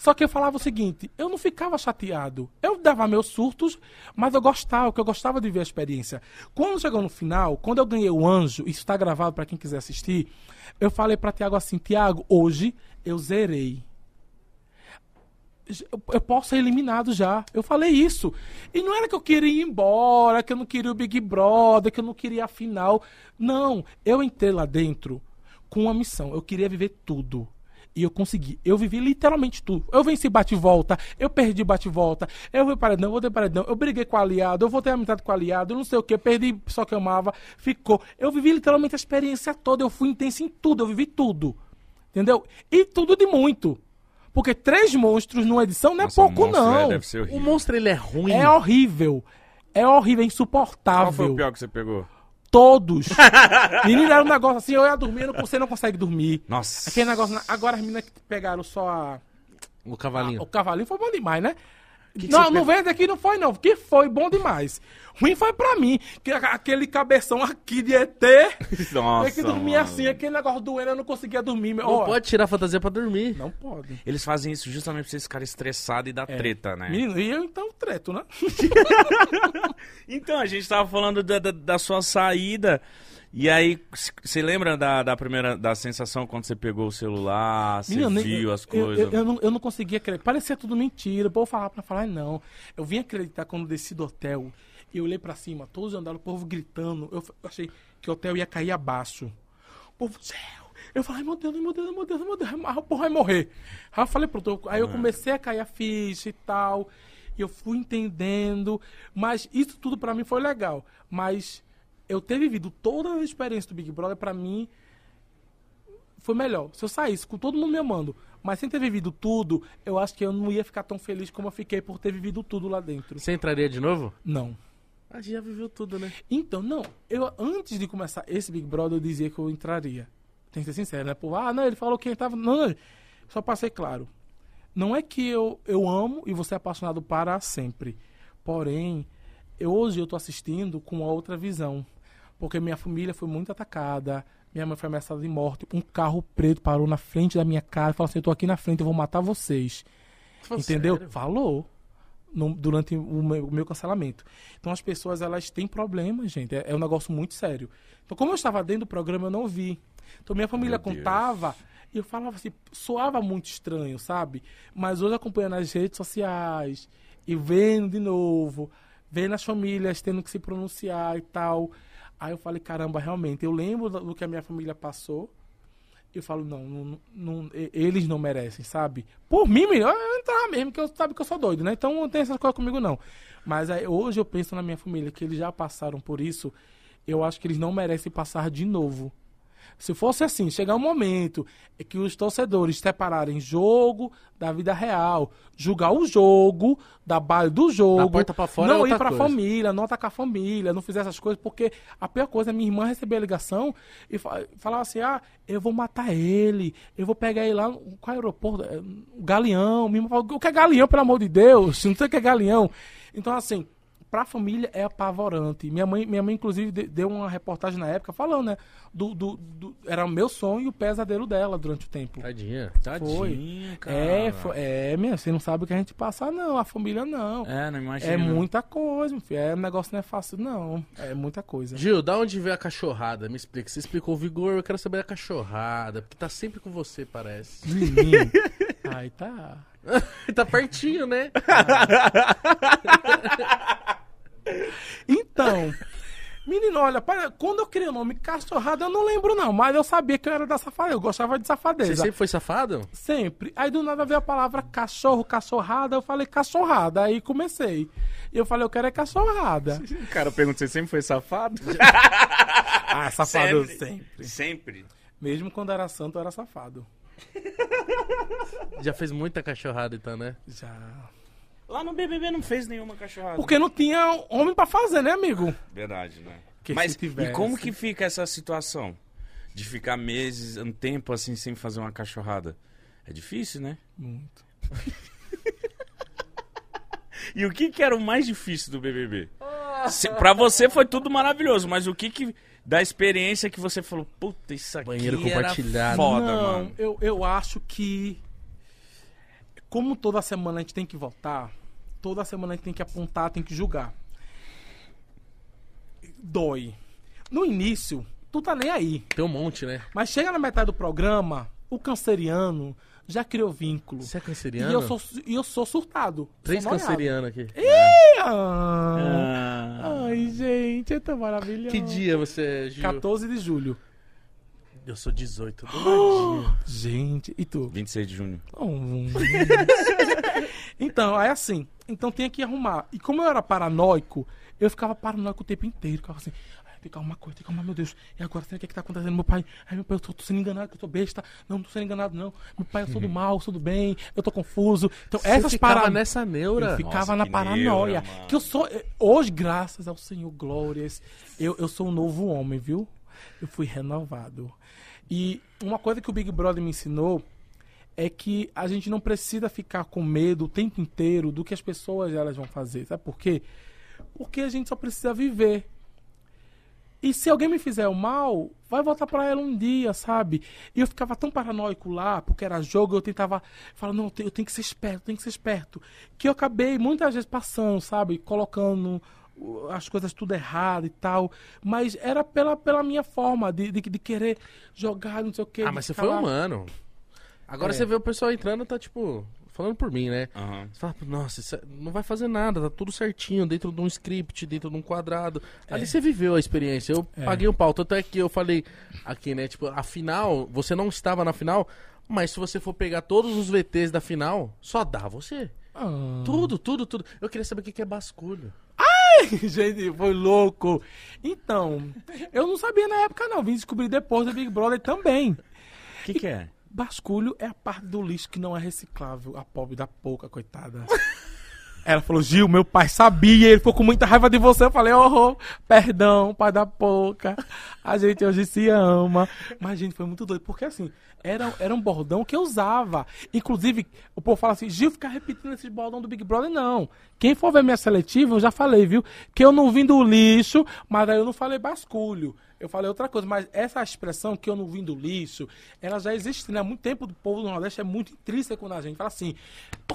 Só que eu falava o seguinte, eu não ficava chateado. Eu dava meus surtos, mas eu gostava, porque eu gostava de ver a experiência. Quando chegou no final, quando eu ganhei o anjo, isso está gravado para quem quiser assistir, eu falei para Tiago assim, Tiago, hoje eu zerei. Eu posso ser eliminado já. Eu falei isso. E não era que eu queria ir embora, que eu não queria o Big Brother, que eu não queria a final. Não. Eu entrei lá dentro com uma missão. Eu queria viver tudo. E eu consegui. Eu vivi literalmente tudo. Eu venci bate e volta, eu perdi bate e volta, eu fui paredão, eu voltei paredão, eu briguei com o aliado, eu voltei a amizade com o aliado, eu não sei o que, perdi só que eu amava, ficou. Eu vivi literalmente a experiência toda, eu fui intenso em tudo, eu vivi tudo. Entendeu? E tudo de muito. Porque três monstros numa edição não é Nossa, o pouco, não. É, deve ser horrível. O monstro, ele é ruim. É horrível. É horrível, é insuportável. Qual foi o pior que você pegou? Todos. Menina, era um negócio assim, eu ia dormir, não- você não consegue dormir. Nossa. Aquele negócio. Agora as meninas que pegaram só a, O cavalinho. o cavalinho foi bom demais, né? Que não, você não vem daqui, não foi não. Que foi bom demais. Ruim foi pra mim. Que, aquele cabeção aqui de ET. Nossa, Tem que dormir mano. assim, aquele negócio doendo, eu não conseguia dormir. Não pode tirar a fantasia pra dormir. Não pode. Eles fazem isso justamente pra vocês ficarem estressados e dar treta, né? Menino, e eu então treto, né? Então, a gente tava falando da, da, da sua saída. E aí, você lembra da, da primeira da sensação quando você pegou o celular, você viu eu- as eu- coisas? Eu, eu não, eu não conseguia acreditar. Parecia tudo mentira. O povo falava pra falar, não. Eu vim acreditar quando desci do hotel e eu olhei pra cima, todos andaram, o povo gritando. Eu, eu achei que o hotel ia cair abaixo. O povo, céu. Eu falei, meu Deus, meu Deus, meu Deus, meu Deus, o povo vai morrer. Aí eu falei, pronto. eu- Aí eu comecei a cair a ficha e tal. E eu fui entendendo. Mas isso tudo pra mim foi legal. Mas eu ter vivido toda a experiência do Big Brother, pra mim, foi melhor. Se eu saísse com todo mundo me amando, mas sem ter vivido tudo, eu acho que eu não ia ficar tão feliz como eu fiquei por ter vivido tudo lá dentro. Você entraria de novo? Não. A gente já viveu tudo, né? Então, não. Eu, antes de começar esse Big Brother, eu dizia que eu entraria. Tem que ser sincero, né? Pô, ah, não, ele falou que entrava. Não, não. Só passei claro. Não é que eu, eu amo e você é apaixonado para sempre. Porém, eu, hoje eu tô assistindo com uma outra visão. Porque minha família foi muito atacada. Minha mãe foi ameaçada de morte. Um carro preto parou na frente da minha casa e falou assim: Eu tô aqui na frente, eu vou matar vocês. Entendeu? Sério? Falou. no- durante o meu, o meu cancelamento. Então as pessoas elas têm problemas, gente. É, é um negócio muito sério. Então, como eu estava dentro do programa, eu não vi. Então minha família Meu Deus. contava e eu falava assim, soava muito estranho, sabe? Mas hoje acompanhando as redes sociais e vendo de novo, vendo as famílias tendo que se pronunciar e tal. Aí eu falei, caramba, realmente, eu lembro do que a minha família passou. Eu falo, não, não, não- eles não merecem, sabe? Por mim, melhor eu entrar mesmo, que eu sabe que eu sou doido, né? Então não tem essas coisas comigo, não. Mas aí, hoje eu penso na minha família, que eles já passaram por isso, eu acho que eles não merecem passar de novo. Se fosse assim, chegar um momento em que os torcedores separarem jogo da vida real, julgar o jogo da base do jogo, fora é não ir outra pra coisa. família, não atacar a família, não fizer essas coisas, porque a pior coisa é minha irmã receber a ligação e fa falar assim: ah, eu vou matar ele, eu vou pegar ele lá, no- qual é o aeroporto? É, Galeão. Minha irmã o que é galeão, pelo amor de Deus? Não sei o que é galeão. Então, assim, pra família é apavorante. Minha mãe, minha mãe inclusive, de- deu uma reportagem na época falando, né? Do, do, do- era o meu sonho e o pesadelo dela durante o tempo. Tadinha. Tadinha, cara. É, foi, é, minha, você não sabe o que a gente passa, não. A família não. É, não imagina. É muita coisa, meu filho. É, o negócio não é fácil, não. É muita coisa. Gil, da onde veio a cachorrada? Me explica. Você explicou o vigor, eu quero saber a cachorrada. Porque tá sempre com você, parece. Menino. Aí tá. tá pertinho, né? Então, menino, olha, para- quando eu criei o nome cachorrada, eu não lembro, não. Mas eu sabia que eu era da safadeza. Eu gostava de Você safadeza. sempre foi safado? Sempre. Aí do nada veio a palavra cachorro, cachorrada. Eu falei cachorrada. Aí comecei. E eu falei, eu quero é cachorrada. O cara pergunta, você sempre foi safado? Ah, safado Sempre. sempre. Sempre. Mesmo quando era santo, eu era safado. Já fez muita cachorrada, então, né? Já. Lá no BBB não fez nenhuma cachorrada. Porque não tinha homem pra fazer, né, amigo? Verdade, né? Que Mas e como que fica essa situação? De ficar meses, um tempo assim, sem fazer uma cachorrada? É difícil, né? Muito. E o que que era o mais difícil do BBB? Se, pra você foi tudo maravilhoso, mas o que que da experiência que você falou, puta, isso aqui Banheiro era compartilhado. foda, não, mano. Eu, eu acho que como toda semana a gente tem que votar, toda semana a gente tem que apontar, tem que julgar. Dói. No início, tu tá nem aí. Tem um monte, né? Mas chega na metade do programa, o canceriano já criou vínculo. Você é E canceriano? eu sou, e eu sou surtado. Três cancerianos aqui. Ih, ah. Ah. Ai, gente, é tão maravilhoso. Que dia você é, Gil? 14 de julho. Eu sou 18, do ladinho. Gente, e tu? 26 de junho. Hum. então, é assim. Então tinha que arrumar. E como eu era paranoico, eu ficava paranoico o tempo inteiro. Ficava assim, "Ai, tem que arrumar coisa, tem que arrumar, meu Deus. E agora, será o que, é que tá acontecendo? Meu pai, ai meu pai, eu tô, tô sendo enganado, que eu tô besta. Não, não tô sendo enganado, não. Meu pai, eu sou do mal, eu sou do bem, eu tô confuso. Então, Você essas ficava paranoias. nessa neura. Eu ficava Nossa, na que paranoia. neura, mano. que eu sou. eh, Hoje, graças ao Senhor, glórias, eu, eu sou um novo homem, viu? Eu fui renovado. E uma coisa que o Big Brother me ensinou é que a gente não precisa ficar com medo o tempo inteiro do que as pessoas elas vão fazer. Sabe por quê? Porque a gente só precisa viver. E se alguém me fizer o mal, vai voltar pra ela um dia, sabe? E eu ficava tão paranoico lá, porque era jogo, eu tentava falar, não, eu tenho, que ser esperto, eu tenho que ser esperto. Que eu acabei muitas vezes passando, sabe? Colocando as coisas tudo errado e tal. Mas era pela, pela minha forma de, de, de querer jogar, não sei o quê. Ah, mas você ficar foi humano. Agora É. você vê o pessoal entrando, tá tipo, falando por mim, né? Aham. Você fala, nossa, isso é- não vai fazer nada, tá tudo certinho, dentro de um script, dentro de um quadrado. Ali você viveu a experiência. Eu É. paguei um pau. Tanto é que eu falei aqui, né? Tipo, a final, você não estava na final, mas se você for pegar todos os VTs da final, só dá você. Ah. Tudo, tudo, tudo. Eu queria saber o que que é basculho. Gente, foi louco. Então, eu não sabia na época, não. Vim descobrir depois do Big Brother também. O que, que é? Basculho é a parte do lixo que não é reciclável. A pobre da pouca, coitada. Ela falou, Gil, meu pai sabia, ele ficou com muita raiva de você. Eu falei, oh, perdão, pai da pouca. A gente hoje se ama. Mas, gente, foi muito doido. Porque, assim, era, era um bordão que eu usava. Inclusive, o povo fala assim, Gil, ficar repetindo esses bordão do Big Brother, não. Quem for ver minha seletiva, eu já falei, viu? Que eu não vim do lixo, mas aí eu não falei basculho. Eu falei outra coisa, mas essa expressão que eu não vim do lixo, ela já existe, né? Há muito tempo do povo do Nordeste é muito intrínseco na gente. Fala assim,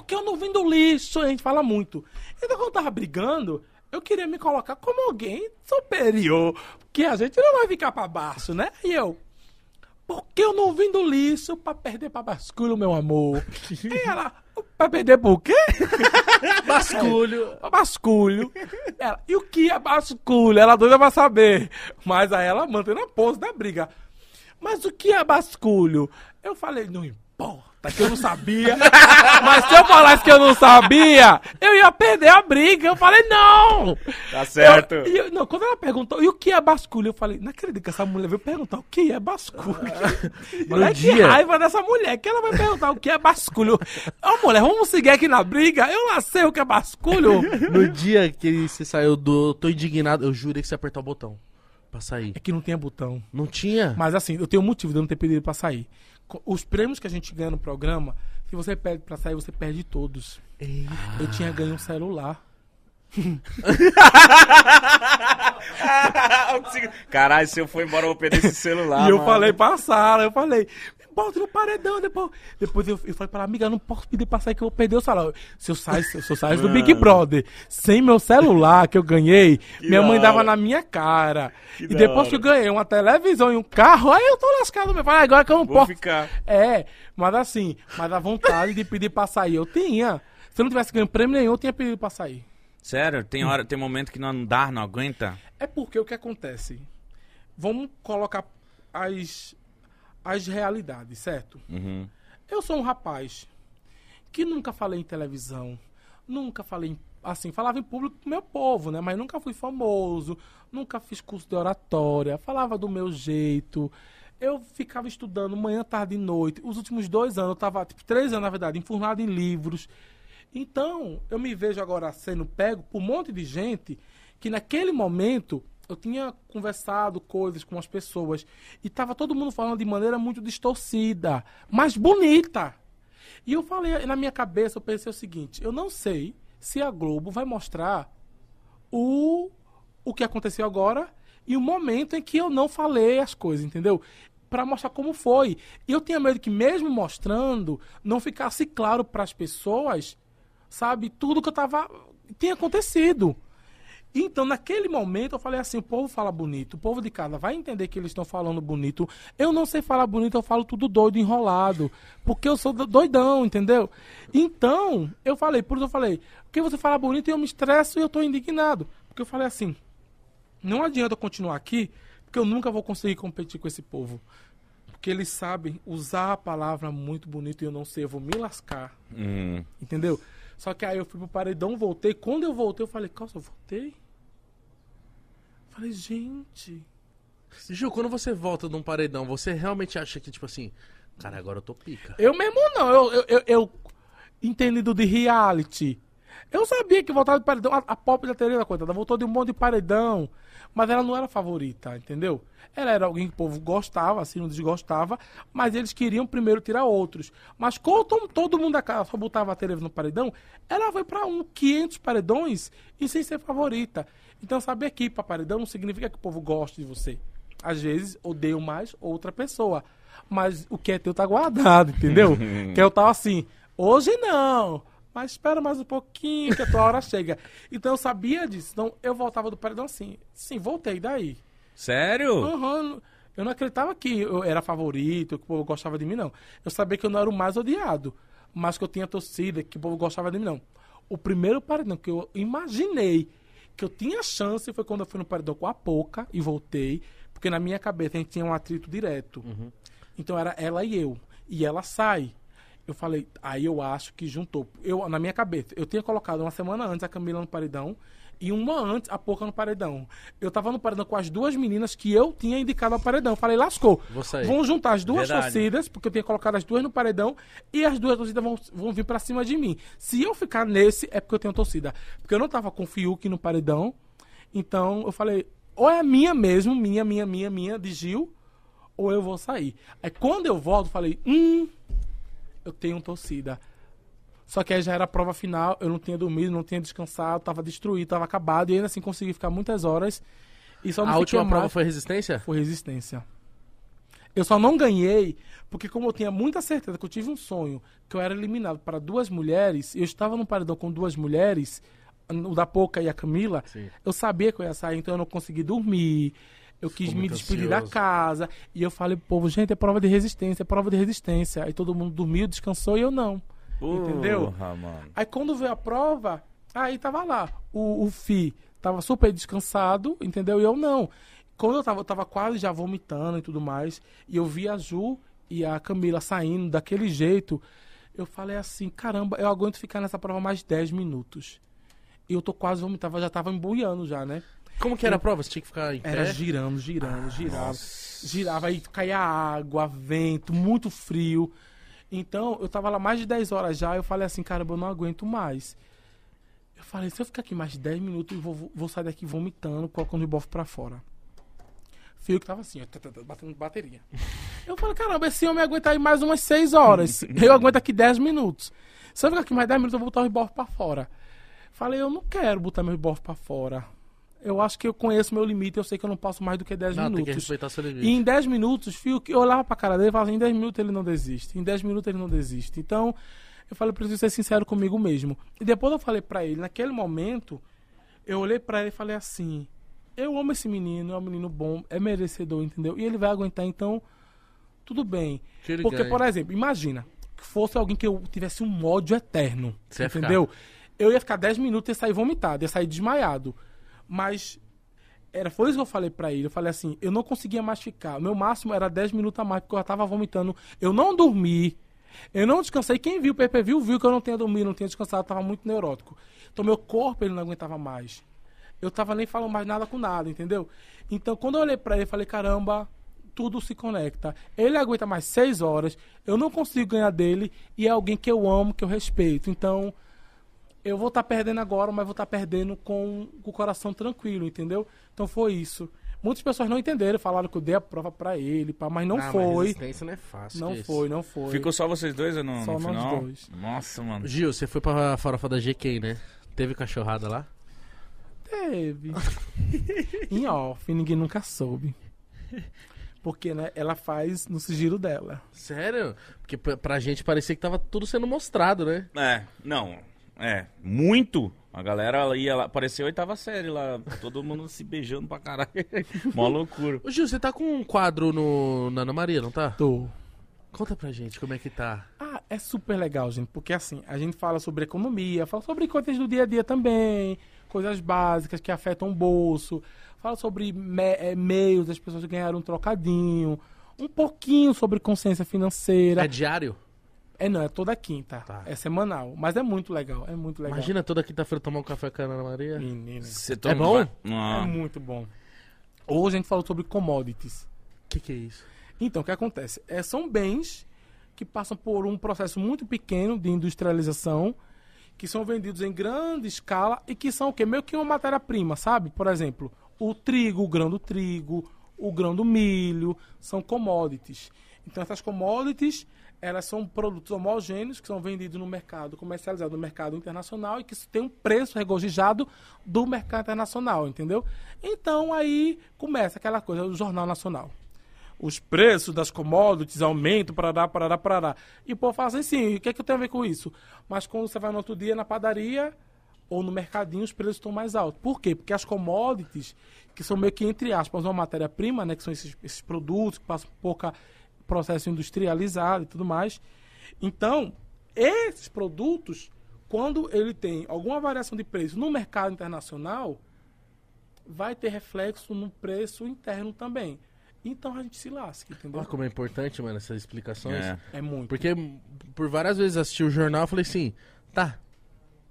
porque eu não vim do lixo? A gente fala muito. Então, quando eu tava brigando, eu queria me colocar como alguém superior. Porque a gente não vai ficar pra baixo, né? E eu, porque eu não vim do lixo pra perder pra basculho, meu amor. e ela, pra perder por quê? Basculho. basculho. Ela, e o que é basculho? Ela doida pra saber. Mas aí ela mantém a pose da briga. Mas o que é basculho? Eu falei, não importa, que eu não sabia. Mas se eu falasse que eu não sabia, eu ia perder a briga. Eu falei, não! Tá certo. Eu- eu- não, quando ela perguntou, e o que é basculho? Eu falei, não acredito que essa mulher veio perguntar o que é basculho. Olha que dia- raiva dessa mulher, que ela vai perguntar o que é basculho. Ô mulher, vamos seguir aqui na briga? Eu lá sei o que é basculho. No dia que você saiu do Tô Indignado, eu jurei que você ia apertar o botão pra sair. É que não tinha botão. Não tinha? Mas assim, eu tenho um motivo de eu não ter pedido pra sair. Os prêmios que a gente ganha no programa, se você pede pra sair, você perde todos. Eu tinha ganho um celular. Caralho, se eu for embora, eu vou perder esse celular. e eu mano. falei pra Sara, eu falei, bota no paredão, depois. Depois eu, eu falei pra ela, amiga, eu não posso pedir pra sair que eu vou perder o salário. Se eu sair, se eu sair do Big. Brother sem meu celular que eu ganhei, minha da mãe dava na minha cara. Que e depois que eu ganhei uma televisão e um carro, aí eu tô lascado mesmo. Falei, agora que eu não Vou posso. ficar. É, mas assim, mas a vontade de pedir pra sair eu tinha. Se eu não tivesse ganho prêmio nenhum, eu tinha pedido pra sair. Sério, tem hora, tem momento que não dá, não aguenta. É porque o que acontece? Vamos colocar as, as realidades, certo? Uhum. Eu sou um rapaz que nunca falei em televisão, nunca falei em, assim, falava em público com meu povo, né? Mas nunca fui famoso, nunca fiz curso de oratória, falava do meu jeito. Eu ficava estudando manhã, tarde e noite. Os últimos dois anos, eu tava, tipo, três anos, na verdade, enfurnado em livros. Então, eu me vejo agora sendo pego por um monte de gente que naquele momento eu tinha conversado coisas com as pessoas e tava todo mundo falando de maneira muito distorcida, mas bonita. E eu falei, na minha cabeça, eu pensei o seguinte: eu não sei se a Globo vai mostrar o, o que aconteceu agora e o momento em que eu não falei as coisas, entendeu? pra mostrar como foi. E eu tinha medo que mesmo mostrando, não ficasse claro pras pessoas, sabe, tudo que eu tava tinha acontecido. Então, naquele momento, eu falei assim: o povo fala bonito, o povo de casa vai entender que eles estão falando bonito. Eu não sei falar bonito, eu falo tudo doido, enrolado. Porque eu sou do- doidão, entendeu? Então, eu falei, por isso eu falei: porque você fala bonito e eu me estresso e eu tô indignado. Porque eu falei assim: não adianta eu continuar aqui, porque eu nunca vou conseguir competir com esse povo. Porque eles sabem usar a palavra muito bonito e eu não sei, eu vou me lascar. Hum. Entendeu? Só que aí eu fui pro paredão, voltei. Quando eu voltei, eu falei, calça, eu voltei? Falei, gente. Ju, quando você volta de um paredão, você realmente acha que, tipo assim, cara, agora eu tô pica. Eu mesmo não, eu, eu, eu, eu entendido de reality. Eu sabia que voltava de paredão. A, a pop da Tereza, coitada, voltou de um monte de paredão. Mas ela não era favorita, entendeu? Ela era alguém que o povo gostava, assim, não desgostava. Mas eles queriam primeiro tirar outros. Mas como to- todo mundo da casa só botava a Tereza no paredão, ela foi pra um 500 paredões e sem ser favorita. Então, saber que ir pra paredão não significa que o povo goste de você. Às vezes, odeio mais outra pessoa. Mas o que é teu tá guardado, entendeu? que eu tava assim, hoje não. Mas espera mais um pouquinho que a tua hora chega. Então eu sabia disso. Então eu voltava do paredão assim. Sim, voltei daí. Sério? Aham, eu não acreditava que eu era favorito, que o povo gostava de mim, não. Eu sabia que eu não era o mais odiado, mas que eu tinha torcida, que o povo gostava de mim, não. O primeiro paredão que eu imaginei que eu tinha chance foi quando eu fui no paredão com a Poca e voltei, porque na minha cabeça a gente tinha um atrito direto. Então era ela e eu. E ela sai. Eu falei, aí eu acho que juntou. Eu, na minha cabeça, eu tinha colocado uma semana antes a Camila no paredão e uma antes a Poca no paredão. Eu tava no paredão com as duas meninas que eu tinha indicado ao paredão. Falei, lascou. Vão juntar as duas Verdade. torcidas, porque eu tinha colocado as duas no paredão, e as duas torcidas vão, vão vir pra cima de mim. Se eu ficar nesse, é porque eu tenho torcida. Porque eu não tava com o Fiuk no paredão. Então eu falei, ou é minha mesmo, minha, minha, minha, minha, de Gil, ou eu vou sair. Aí quando eu volto, falei, hum, eu tenho torcida. Só que aí já era a prova final, eu não tinha dormido, não tinha descansado, tava destruído, tava acabado, e ainda assim consegui ficar muitas horas. E só A última prova mais- foi resistência? foi resistência. Eu só não ganhei porque, como eu tinha muita certeza que eu tive um sonho que eu era eliminado para duas mulheres, eu estava no paredão com duas mulheres, o da Poca e a Camila, Sim. eu sabia que eu ia sair, então eu não consegui dormir. Eu quis me despedir da ansioso. casa. E eu falei povo, gente, é prova de resistência, é prova de resistência. Aí todo mundo dormiu, descansou e eu não. Entendeu? Porra, mano. Aí quando veio a prova, aí tava lá. O, o Fi tava super descansado, entendeu? E eu não. Quando eu tava, eu tava quase já vomitando e tudo mais, e eu vi a Ju e a Camila saindo daquele jeito, eu falei assim, caramba, eu aguento ficar nessa prova mais 10 minutos. E eu tô quase vomitando, eu já tava embuiando já, né? Como que era a prova? Você tinha que ficar em pé? Era girando, girando, girava. Girava aí, caía água, vento, muito frio. Então, eu tava lá mais de 10 horas já, eu falei assim, caramba, eu não aguento mais. Eu falei, se eu ficar aqui mais de 10 minutos, eu vou, vou sair daqui vomitando, colocando o bofo pra fora. Fio que tava assim, ó, batendo bateria. Eu falei, caramba, esse homem aguenta aí mais umas 6 horas. eu aguento aqui 10 minutos. Se eu ficar aqui mais 10 minutos, eu vou botar o bofo pra fora. Falei, eu não quero botar meu bofo pra fora. Eu acho que eu conheço meu limite, eu sei que eu não passo mais do que 10 Não, tem que minutos. respeitar seu E limite. em 10 minutos, Fio, que eu olhava pra cara dele e falava, em 10 minutos ele não desiste. Em 10 minutos ele não desiste. Então, eu falei, preciso ser sincero comigo mesmo. E depois eu falei pra ele, naquele momento, eu olhei pra ele e falei assim, eu amo esse menino, é um menino bom, é merecedor, entendeu? E ele vai aguentar, então, tudo bem. Porque, por exemplo, imagina que fosse alguém que eu tivesse um ódio eterno. Você entendeu? Eu ia ficar 10 minutos e ia sair vomitado, ia sair desmaiado. Mas era, foi isso que eu falei pra ele. Eu falei assim, eu não conseguia mais ficar. O meu máximo era 10 minutos a mais, porque eu tava vomitando. Eu não dormi. Eu não descansei. Quem viu o PPV viu que eu não tinha dormido, não tinha descansado, tava muito neurótico. Então meu corpo ele não aguentava mais. Eu tava nem falando mais nada com nada, entendeu? Então quando eu olhei pra ele, eu falei, caramba, tudo se conecta. Ele aguenta mais seis horas, eu não consigo ganhar dele, e é alguém que eu amo, que eu respeito. Então, eu vou estar perdendo agora, mas vou estar perdendo com, com o coração tranquilo, entendeu? Então foi isso. Muitas pessoas não entenderam, falaram que eu dei a prova pra ele, pá, mas não Ah, mas foi. resistência não é fácil. Não foi, não foi. Ficou só vocês dois ou não, Só no nós final? dois. Nossa, mano. Gil, você foi pra farofa da GK, né? Teve cachorrada lá? Teve. em off, ninguém nunca soube. Porque, né, ela faz no sigilo dela. Sério? Porque pra gente parecia que tava tudo sendo mostrado, né? É, não. É, muito. A galera ia lá, parecia a oitava série lá, todo mundo se beijando pra caralho. Mó loucura. Ô Gil, você tá com um quadro no, na Ana Maria, não tá? Tô. Conta pra gente como é que tá. Ah, é super legal, gente, porque assim, a gente fala sobre economia, fala sobre coisas do dia a dia também, coisas básicas que afetam o bolso, fala sobre me- eh, meios das pessoas ganharem um trocadinho, um pouquinho sobre consciência financeira. É diário? É, não, é toda quinta, Tá. é semanal, mas é muito legal, é muito legal. Imagina toda quinta-feira tomar um café com a Ana Maria. Menina, Você É bom? é Ah, muito bom. Hoje a gente falou sobre commodities. O que, que é isso? Então, o que acontece? É, são bens que passam por um processo muito pequeno de industrialização, que são vendidos em grande escala e que são o quê? Meio que uma matéria-prima, sabe? Por exemplo, o trigo, o grão do trigo, o grão do milho, são commodities. Então, essas commodities, elas são produtos homogêneos que são vendidos no mercado, comercializados no mercado internacional e que tem um preço regozijado do mercado internacional, entendeu? Então, aí começa aquela coisa do Jornal Nacional os preços das commodities aumentam, parará, parará, parará. E o povo fala assim, sim, o que, é que tenho a ver com isso? Mas quando você vai no outro dia na padaria ou no mercadinho, os preços estão mais altos. Por quê? Porque as commodities, que são meio que, entre aspas, uma matéria-prima, né, que são esses, esses produtos que passam pouca processo industrializado e tudo mais. Então, esses produtos, quando ele tem alguma variação de preço no mercado internacional, vai ter reflexo no preço interno também. Então a gente se lasca, entendeu? Olha como é importante, mano, essas explicações. é. É muito. Porque por várias vezes assisti o jornal eu falei assim, tá,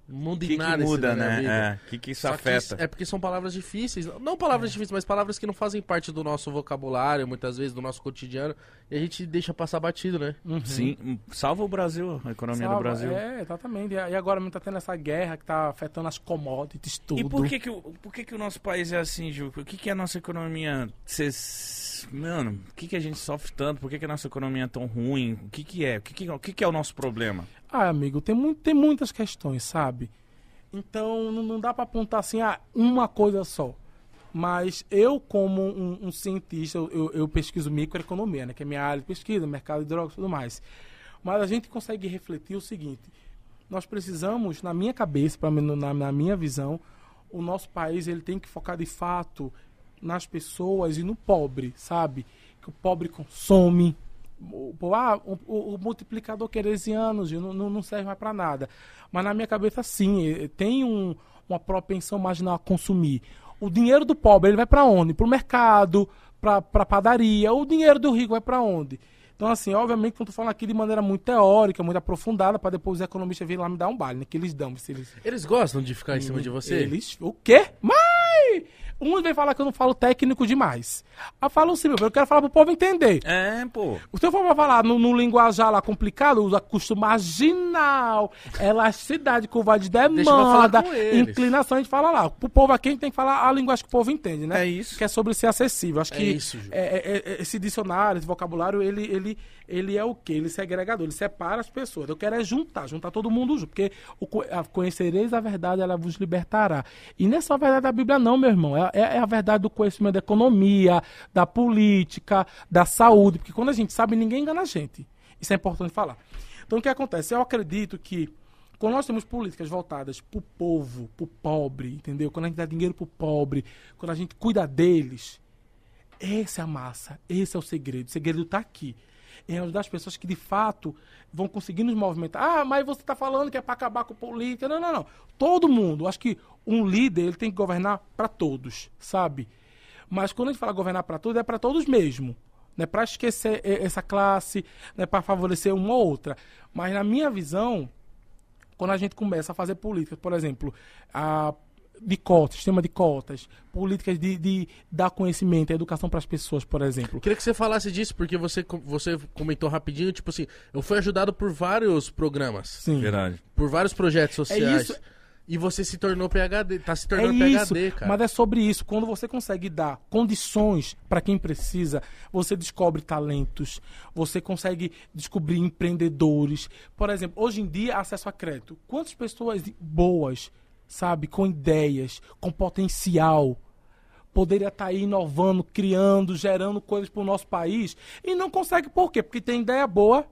não muda O em que, que nada isso muda, né? vida. É, o que, que isso Só que afeta? é porque são palavras difíceis. Não palavras difíceis, mas palavras que não fazem parte do nosso vocabulário, muitas vezes, do nosso cotidiano. E a gente deixa passar batido, né? Uhum. Sim, salva o Brasil, a economia Salva, do Brasil. É, exatamente. E e agora mesmo tá tendo essa guerra que tá afetando as commodities, tudo. E por que que, o, por que que o nosso país é assim, Ju? O que que a nossa economia... Cês, mano, por que que a gente sofre tanto? Por que que a nossa economia é tão ruim? O que que é? O que que, o que que é o nosso problema? Ah, amigo, tem, tem muitas questões, sabe? Então não, não dá pra apontar assim, ah, uma coisa só. Mas eu, como um, um cientista, eu, eu- pesquiso microeconomia, né? Que é minha área de pesquisa, mercado de drogas e tudo mais. Mas a gente consegue refletir o seguinte: nós precisamos, na minha cabeça, pra na, na minha visão, o nosso país ele tem que focar de fato nas pessoas e no pobre, sabe? Que o pobre consome. O, ah, o, o- o multiplicador keynesiano não, não serve mais para nada. Mas na minha cabeça, sim, tem um- uma propensão marginal a consumir. O dinheiro do pobre ele vai para onde? Para o mercado, para a padaria. O dinheiro do rico vai para onde? Então, assim, obviamente, não tô falando aqui de maneira muito teórica, muito aprofundada, para depois os economistas virem lá me dar um baile, né? Que eles dão. Se eles, Eles gostam de ficar em cima de você? eles. O quê? Mas! Uns vem falar que eu não falo técnico demais. Eu falo sim, meu eu quero falar pro povo entender. É, pô. Se eu for pra falar no, no linguajar lá complicado, usa custo marginal, elasticidade, curva de demanda, inclinação, a gente fala lá. Pro povo aqui a gente tem que falar a linguagem que o povo entende, né? É isso. Que é sobre ser acessível. Acho É que isso, Ju. é- é- é- esse dicionário, esse vocabulário, ele, ele, ele é o quê? Ele é segregador, ele separa as pessoas. Eu quero é juntar, juntar todo mundo junto. Porque o, a- conhecereis a verdade, ela vos libertará. E não é só a verdade da Bíblia, não, meu irmão. É, é- é a verdade do conhecimento da economia, da política, da saúde. Porque quando a gente sabe, ninguém engana a gente. Isso é importante falar. Então, o que acontece? Eu acredito que quando nós temos políticas voltadas pro povo, pro pobre, entendeu? Quando a gente dá dinheiro pro pobre, quando a gente cuida deles, essa é a massa, esse é o segredo. O segredo está aqui. É ajudar as pessoas que de fato vão conseguir nos movimentar. Ah, mas você está falando que é para acabar com política. Não, não, não. Todo mundo. Acho que um líder ele tem que governar para todos, sabe? Mas quando a gente fala governar para todos, é para todos mesmo. Não é para esquecer essa classe, não é para favorecer uma ou outra. Mas na minha visão, quando a gente começa a fazer políticas, por exemplo, a, de cotas, sistema de cotas, políticas de, de dar conhecimento, educação para as pessoas, por exemplo. Queria que você falasse disso, porque você, você comentou rapidinho, tipo assim, eu fui ajudado por vários programas, Sim. Verdade. por vários projetos sociais. isso. E você se tornou PHD, tá se É tornando isso, PHD, cara. mas é sobre isso. Quando você consegue dar condições para quem precisa, você descobre talentos, você consegue descobrir empreendedores. Por exemplo, hoje em dia, acesso a crédito. Quantas pessoas boas, sabe, com ideias, com potencial, poderia estar aí inovando, criando, gerando coisas para o nosso país e não consegue por quê? Porque tem ideia boa,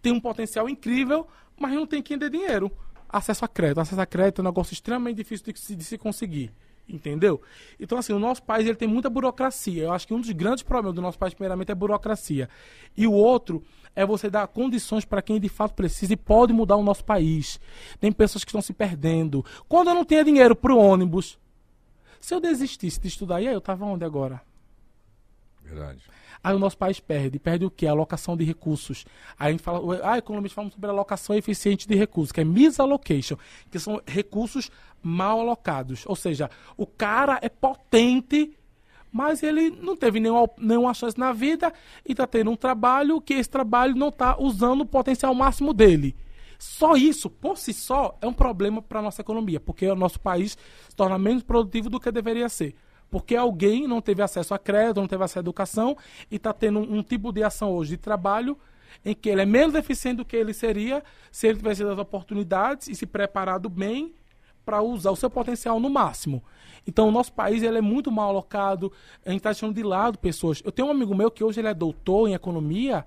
tem um potencial incrível, mas não tem quem dê dinheiro. Acesso a crédito. Acesso a crédito é um negócio extremamente difícil de se, de se conseguir. Entendeu? Então, assim, o nosso país ele tem muita burocracia. Eu acho que um dos grandes problemas do nosso país, primeiramente, é burocracia. E o outro é você dar condições para quem de fato precisa e pode mudar o nosso país. Tem pessoas que estão se perdendo. Quando eu não tinha dinheiro para o ônibus, se eu desistisse de estudar, e aí eu estava onde agora? Verdade. Aí o nosso país perde. Perde o quê? A alocação de recursos. Aí a gente fala, ah, economistas falam sobre a alocação eficiente de recursos, que é misallocation, que são recursos mal alocados. Ou seja, o cara é potente, mas ele não teve nenhuma, nenhuma chance na vida e está tendo um trabalho que esse trabalho não está usando o potencial máximo dele. Só isso, por si só, é um problema para a nossa economia, porque o nosso país se torna menos produtivo do que deveria ser. Porque alguém não teve acesso a crédito, não teve acesso à educação e está tendo um, um tipo de ação hoje de trabalho em que ele é menos eficiente do que ele seria se ele tivesse as oportunidades e se preparado bem para usar o seu potencial no máximo. Então, o nosso país ele é muito mal alocado, a gente está deixando de lado pessoas. Eu tenho um amigo meu que hoje ele é doutor em economia,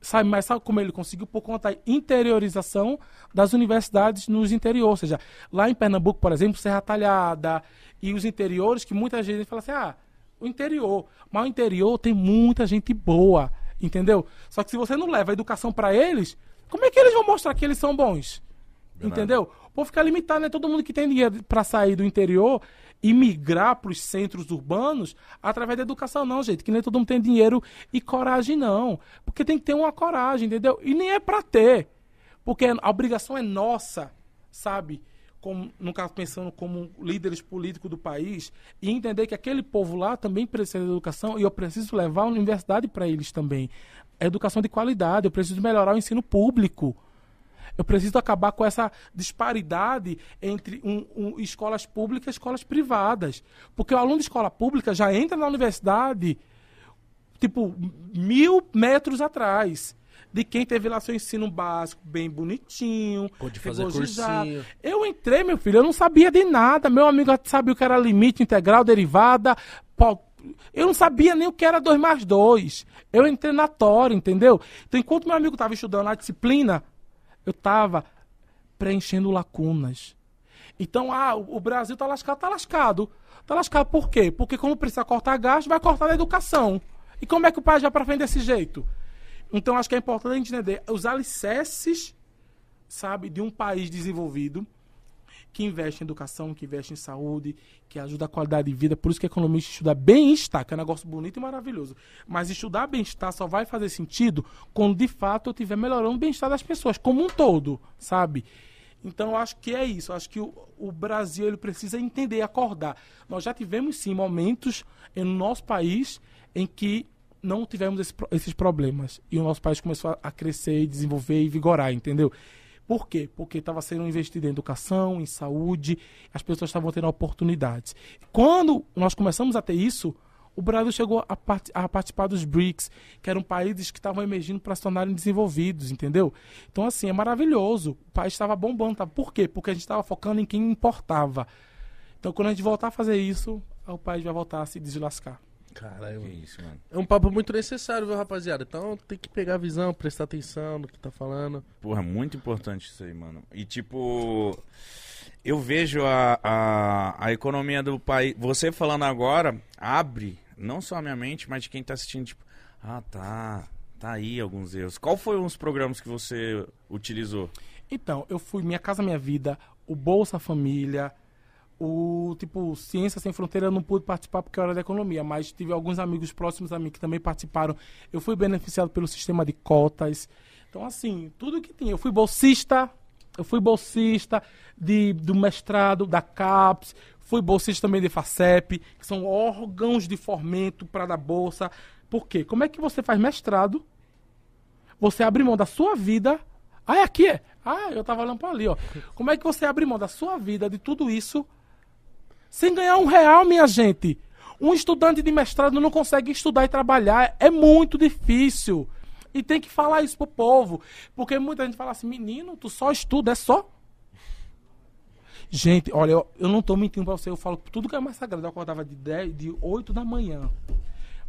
sabe, mas sabe como ele conseguiu? Por conta da interiorização das universidades nos interiores. Ou seja, lá em Pernambuco, por exemplo, Serra Talhada e os interiores, que muita gente fala assim, ah, o interior. Mas o interior tem muita gente boa, entendeu? Só que se você não leva a educação para eles, como é que eles vão mostrar que eles são bons? Verdade. Entendeu? Vou ficar limitado, né? Todo mundo que tem dinheiro para sair do interior e migrar para os centros urbanos através da educação, não, gente. Que nem todo mundo tem dinheiro e coragem, não. Porque tem que ter uma coragem, entendeu? E nem é para ter. Porque a obrigação é nossa, sabe? Como, no caso, pensando como líderes políticos do país, e entender que aquele povo lá também precisa de educação e eu preciso levar a universidade para eles também. A educação de qualidade, eu preciso melhorar o ensino público. Eu preciso acabar com essa disparidade entre um, um, escolas públicas e escolas privadas. Porque o aluno de escola pública já entra na universidade, tipo, mil metros atrás. De quem teve lá seu ensino básico bem bonitinho. Pode fazer cursinho. Eu entrei, meu filho, eu não sabia de nada. Meu amigo sabia o que era limite integral, derivada. Eu não sabia nem o que era 2 mais 2. Eu entrei na tora, entendeu? Então, enquanto meu amigo estava estudando a disciplina, eu estava preenchendo lacunas. Então, ah, o Brasil tá lascado, tá lascado. Tá lascado por quê? Porque como precisa cortar gasto, vai cortar na educação. E como é que o país vai para frente desse jeito? Então, acho que é importante a gente entender os alicerces, sabe, de um país desenvolvido que investe em educação, que investe em saúde, que ajuda a qualidade de vida. Por isso que economista estuda bem-estar, que é um negócio bonito e maravilhoso. Mas estudar bem-estar só vai fazer sentido quando de fato eu estiver melhorando o bem-estar das pessoas, como um todo, sabe? Então eu acho que é isso. Eu acho que o, o Brasil ele precisa entender acordar. Nós já tivemos sim momentos no nosso país em que não tivemos esse esses problemas. E o nosso país começou a, crescer, desenvolver e vigorar, entendeu? Por quê? Porque estava sendo investido em educação, em saúde, as pessoas estavam tendo oportunidades. Quando nós começamos a ter isso, o Brasil chegou a, part- a participar dos BRICS, que eram países que estavam emergindo para se tornarem desenvolvidos, entendeu? Então, assim, é maravilhoso. O país estava bombando. Tá? Por quê? Porque a gente estava focando em quem importava. Então, quando a gente voltar a fazer isso, o país vai voltar a se deslascar. Caralho, Que isso, mano. É um papo muito necessário, viu, rapaziada? Então tem que pegar a visão, prestar atenção no que tá falando. Porra, muito importante isso aí, mano. E tipo, eu vejo a, a, a economia do país. Você falando agora, abre não só a minha mente, mas de quem tá assistindo, tipo, ah, tá. Tá aí alguns erros. Qual foi os programas que você utilizou? Então, eu fui Minha Casa Minha Vida, o Bolsa Família, o tipo Ciência Sem Fronteira eu não pude participar porque era da economia, mas tive alguns amigos próximos a mim que também participaram. Eu fui beneficiado pelo sistema de cotas. Então, assim, tudo que tinha. Eu fui bolsista, eu fui bolsista de, do mestrado, da CAPES, fui bolsista também de FACEP, que são órgãos de fomento para dar bolsa. Por quê? Como é que você faz mestrado? Você abre mão da sua vida. Ah, é aqui? é? Ah, eu tava olhando para ali, ó. Como é que você abre mão da sua vida, de tudo isso, sem ganhar um real, minha gente? Um estudante de mestrado não consegue estudar e trabalhar. É muito difícil. E tem que falar isso pro povo. Porque muita gente fala assim, menino, tu só estuda, é só? Gente, olha, eu, eu não tô mentindo pra você, eu falo tudo que é mais sagrado. Eu acordava de, 10, de 8 da manhã,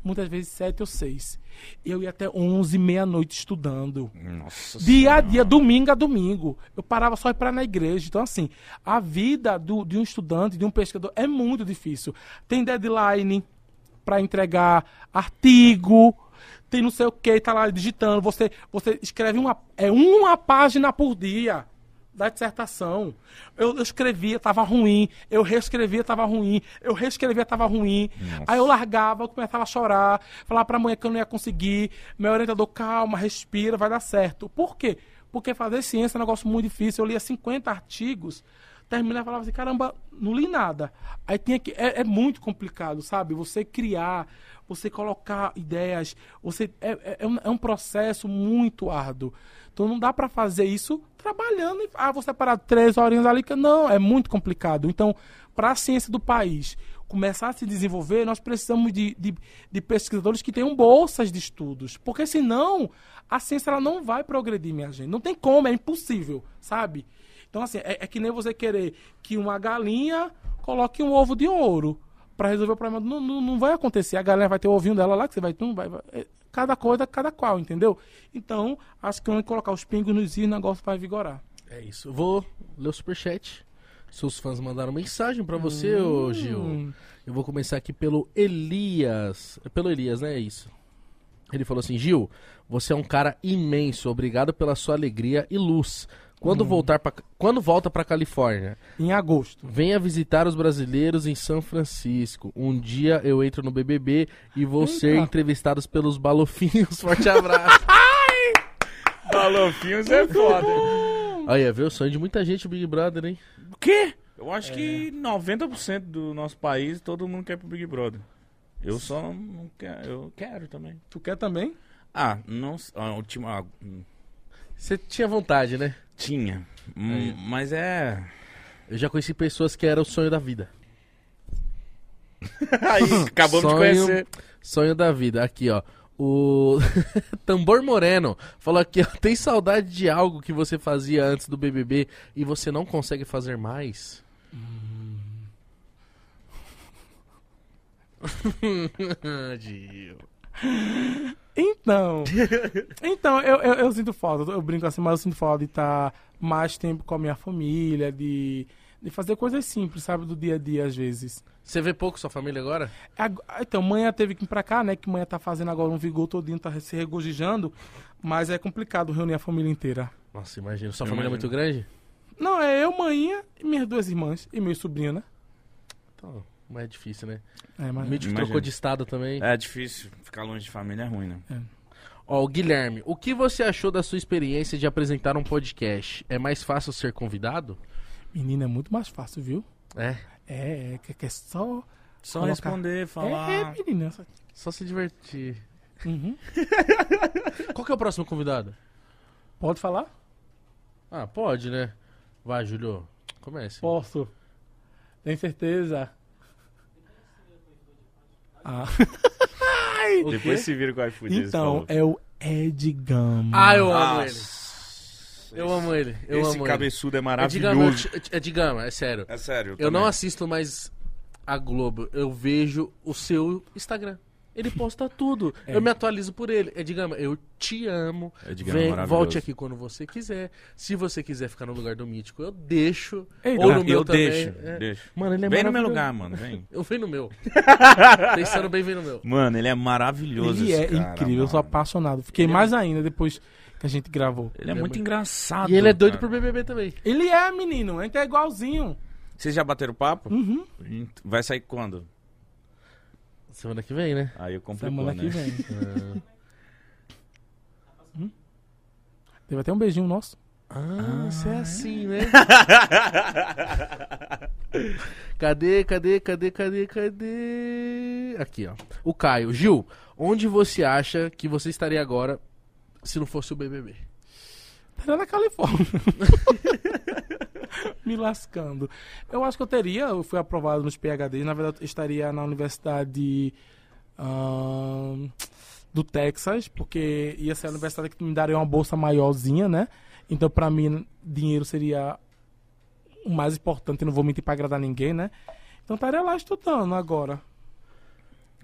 muitas vezes 7 ou 6. Eu ia até 11, meia-noite estudando. Nossa Dia a Senhora. dia, domingo a domingo. Eu parava só para ir na igreja. Então, assim, a vida do, de um estudante, de um pesquisador, é muito difícil. Tem deadline para entregar artigo, tem não sei o que, tá lá digitando. Você, você escreve uma, é uma página por dia da dissertação. Eu, eu escrevia, tava ruim. Eu reescrevia, tava ruim. Eu reescrevia, tava ruim. Aí eu largava, eu começava a chorar, falava pra mulher que eu não ia conseguir. Meu orientador, calma, respira, vai dar certo. Por quê? Porque fazer ciência é um negócio muito difícil. Eu lia 50 artigos, terminava e falava assim, caramba, não li nada. Aí tinha que. É, é muito complicado, sabe? Você criar, você colocar ideias, você. É, é- é um, é um processo muito árduo. Então não dá pra fazer isso trabalhando e ah, vou separar três horinhas ali. Não, é muito complicado. Então, para a ciência do país começar a se desenvolver, nós precisamos de, de, de pesquisadores que tenham bolsas de estudos. Porque senão a ciência ela não vai progredir, minha gente. Não tem como, é impossível, sabe? Então, assim, é, é que nem você querer que uma galinha coloque um ovo de ouro para resolver o problema. Não, não, não vai acontecer. A galinha vai ter o ovinho dela lá, que você vai. Vai, vai é, cada coisa, cada qual, entendeu? Então, acho que quando colocar os pingos nos is, o negócio vai vigorar. É isso. Eu vou ler o superchat. Seus fãs mandaram mensagem pra você, ô Gil. Hum. Eu vou começar aqui pelo Elias. É Pelo Elias, né? É isso. Ele falou assim: Gil, você é um cara imenso. Obrigado pela sua alegria e luz. Quando, voltar pra, quando volta pra Califórnia, Em agosto. venha visitar os brasileiros em São Francisco. Um dia eu entro no BBB e vou ser Eita. entrevistados pelos balofinhos. Forte abraço. Balofinhos é foda. Aí, viu? O sonho de muita gente o Big Brother, hein? O quê? Eu acho que 90% do nosso país, todo mundo quer pro Big Brother. Eu só não quero. Eu quero também. Tu quer também? Ah, não. A última. hum, Você tinha vontade, né? Tinha. Hum, mas é. Eu já conheci pessoas que era o sonho da vida. Aí, acabamos Sonho- de conhecer. Sonho da vida. Aqui, ó. O Tambor Moreno falou aqui, ó. Tem saudade de algo que você fazia antes do BBB e você não consegue fazer mais? Gil. Então. então, eu, eu, eu sinto falta. Eu brinco assim, mas eu sinto falta de estar mais tempo com a minha família, de, de fazer coisas simples, sabe? Do dia a dia, às vezes. Você vê pouco sua família agora? Ag- Então, manhã teve que ir pra cá, né? Que manhã tá fazendo agora um vigor todinho, tá se regozijando. Mas é complicado reunir a família inteira. Nossa, imagina. Sua Eu família é imagino. muito grande? Não, é eu, manhã e minhas duas irmãs. E meu sobrinho, né? Então, mas é difícil, né? É, mas... O Mítico Imagina. trocou de estado também. É difícil. Ficar longe de família é ruim, né? Ó, o Guilherme, o que você achou da sua experiência de apresentar um podcast? É mais fácil ser convidado? Menina, é muito mais fácil, viu? É. É, é que, que é só... Só Colocar- responder, falar. É, é, menina. Só se divertir. Uhum. Qual que é o próximo convidado? Pode falar? Ah, pode, né? Vai, Júlio. Comece. Posso. Tem certeza? Ah. Depois se vira com o iFood. então, é o Ed Gama. Ah, eu amo ele. Eu amo ele. Eu Esse amo cabeçudo é. É maravilhoso. é de Gama, é sério. É sério. Eu não também. assisto mais a Globo. Eu vejo o seu Instagram. Ele posta tudo. É. Eu me atualizo por ele. É de Gama, eu te amo. É de Gama, Vem, volte aqui quando você quiser. Se você quiser ficar no lugar do Mítico, eu deixo. Ei, Ou dá- no meu eu também. deixo, É. deixo. Mano, ele é Vem no meu maravilhoso. lugar, mano. Vem. Eu venho no meu. Pensando bem, vem no meu. Mano, ele é maravilhoso. Ele esse é cara, incrível, eu sou mano. apaixonado. Fiquei mais ainda depois que a gente gravou. Ele é Ele é muito muito- engraçado. E ele é doido cara. pro BBB também. Ele é, menino, a gente é igualzinho. Vocês já bateram papo? Uhum. Vai sair quando? Semana que vem, né? Aí eu complicou, Semana né? que vem. Ah, Teve até um beijinho nosso. Ah, você é assim, né? cadê, cadê, cadê, cadê, cadê? Aqui, ó. O Caio. Gil, onde você acha que você estaria agora se não fosse o BBB? Era na Califórnia. Me lascando. Eu acho que eu teria, eu fui aprovado nos PHDs, na verdade eu estaria na Universidade ahn, do Texas, porque ia ser a universidade que me daria uma bolsa maiorzinha, né? Então pra mim dinheiro seria o mais importante, não vou mentir pra agradar ninguém, né? Então estaria lá estudando agora.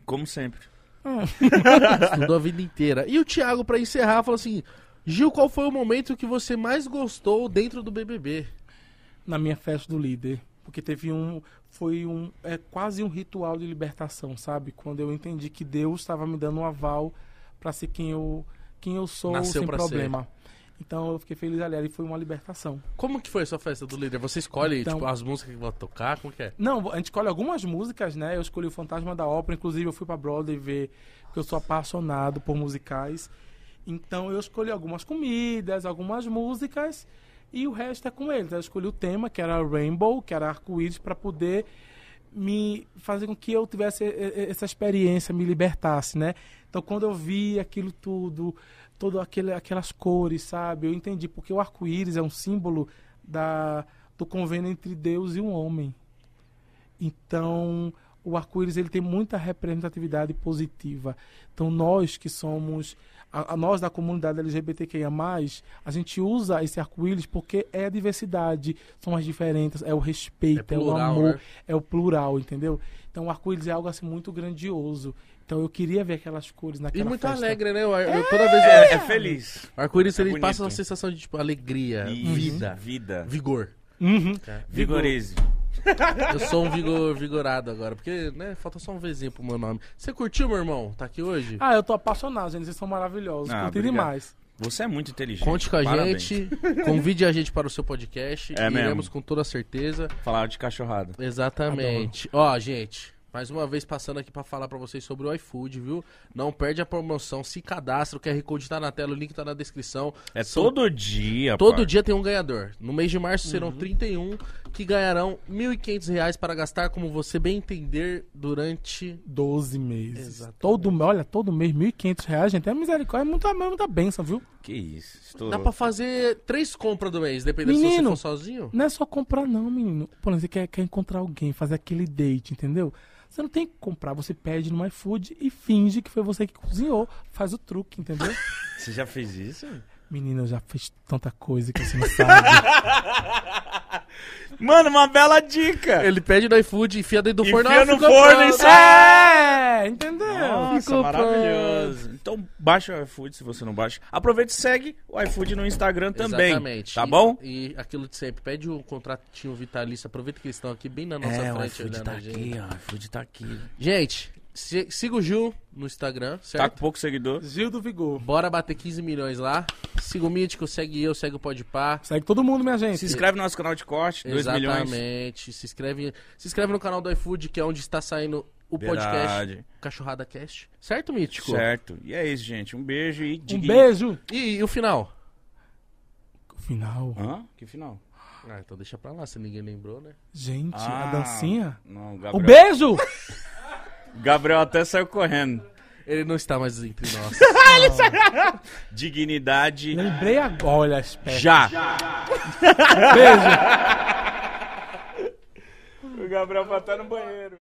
Como sempre. Estudou a vida inteira. E o Thiago, pra encerrar, falou assim: Gil, qual foi o momento que você mais gostou dentro do BBB? Na minha festa do líder. Porque teve um. Foi um. É quase um ritual de libertação, sabe? Quando eu entendi que Deus estava me dando um aval pra ser quem eu, quem eu sou Nasceu sem problema. Então eu fiquei feliz ali. Ali foi uma libertação. Como que foi a sua festa do líder? Você escolhe Então- tipo, as músicas que vai tocar? Como que é? Não, a gente escolhe algumas músicas, né? Eu escolhi o Fantasma da Ópera, inclusive eu fui pra Broadway ver, porque eu sou apaixonado por musicais. Então eu escolhi algumas comidas, algumas músicas e o resto é com eles. Eu escolhi o tema, que era Rainbow, que era arco-íris, para poder me fazer com que eu tivesse essa experiência, me libertasse, né? Então quando eu vi aquilo tudo, todo aquele, aquelas cores, sabe? Eu entendi porque o arco-íris é um símbolo da, do convênio entre Deus e o homem. Então, o arco-íris ele tem muita representatividade positiva. Então, nós que somos a, a nós da comunidade LGBTQIA+, a gente usa esse arco-íris porque é a diversidade, são as diferenças, é o respeito, É é, plural, o amor, né? é o plural, entendeu? Então, o arco-íris é algo assim muito grandioso. Então, eu queria ver aquelas cores E naquela muito festa. alegre, né? Ar- eu- toda vez É, é feliz. o arco-íris É ele bonito. passa uma sensação de tipo alegria, E- vida, Vida. vigor. Uhum. Vigorize. Eu sou um vigor, vigorado agora, porque, né, falta só um Vzinho pro meu nome. Você curtiu, meu irmão? Tá aqui hoje? Ah, eu tô apaixonado, gente. Vocês são maravilhosos. Ah, Curti obrigado. demais. Você é muito inteligente. Conte com a Parabéns. gente, convide a gente para o seu podcast. É mesmo. Iremos com toda certeza. Falar de cachorrada. Exatamente. Ó, gente, mais uma vez passando aqui pra falar pra vocês sobre o iFood, viu? Não perde a promoção, se cadastra, o QR Code tá na tela, o link tá na descrição. É São- todo dia, Todo dia tem um ganhador. No mês de março Uhum. serão 31 que ganharão 1.500 reais para gastar como você bem entender durante 12 meses. Exatamente. Todo, olha, todo mês, 1.500 reais, gente. É misericórdia, é muita, é muita benção, viu? Que isso. Estou... Dá pra fazer três compras do mês, dependendo se Menino. você for sozinho. Não é só comprar, não, menino. Por exemplo, você quer, quer encontrar alguém, fazer aquele date, entendeu? Você não tem que comprar, você pede no iFood e finge que foi você que cozinhou. Faz o truque, entendeu? Você já fez isso? Menino, eu já fiz tanta coisa que você não sabe. Mano, uma bela dica. Ele pede no iFood, enfia dentro do Enfia forno. ah, no forno e sai. é, entendeu? Nossa, Ficou maravilhoso. Então baixa o iFood se você não baixa. Aproveita e segue o iFood no Instagram também. Exatamente. Tá E- bom? E, aquilo de sempre, pede o contratinho vitalício, aproveita que eles estão aqui bem na nossa É, o frente iFood olhando tá aqui, ó. O iFood tá aqui. Gente, siga o Gil no Instagram, Tá certo? com pouco seguidor. Gil do Vigor. Bora bater 15 milhões lá. Siga o Mítico, segue eu, segue o Podpah. Segue todo mundo, minha gente. Se inscreve no nosso canal de corte, 2 milhões. Exatamente. Se inscreve, se inscreve no canal do iFood, que é onde está saindo o podcast Verdade. Cachorrada Cast. Certo, Mítico? Certo. E é isso, gente. Um beijo e Um beijo. E, e o final? Final. Hã? Que final? Ah, então deixa pra lá, se ninguém lembrou, né? Gente, Ah, a dancinha. Não, O Gabriel. beijo! Gabriel até saiu correndo. Ele não está mais entre nós. Dignidade. Lembrei agora, olha, esperto. Já. Beijo. O Gabriel vai estar no banheiro.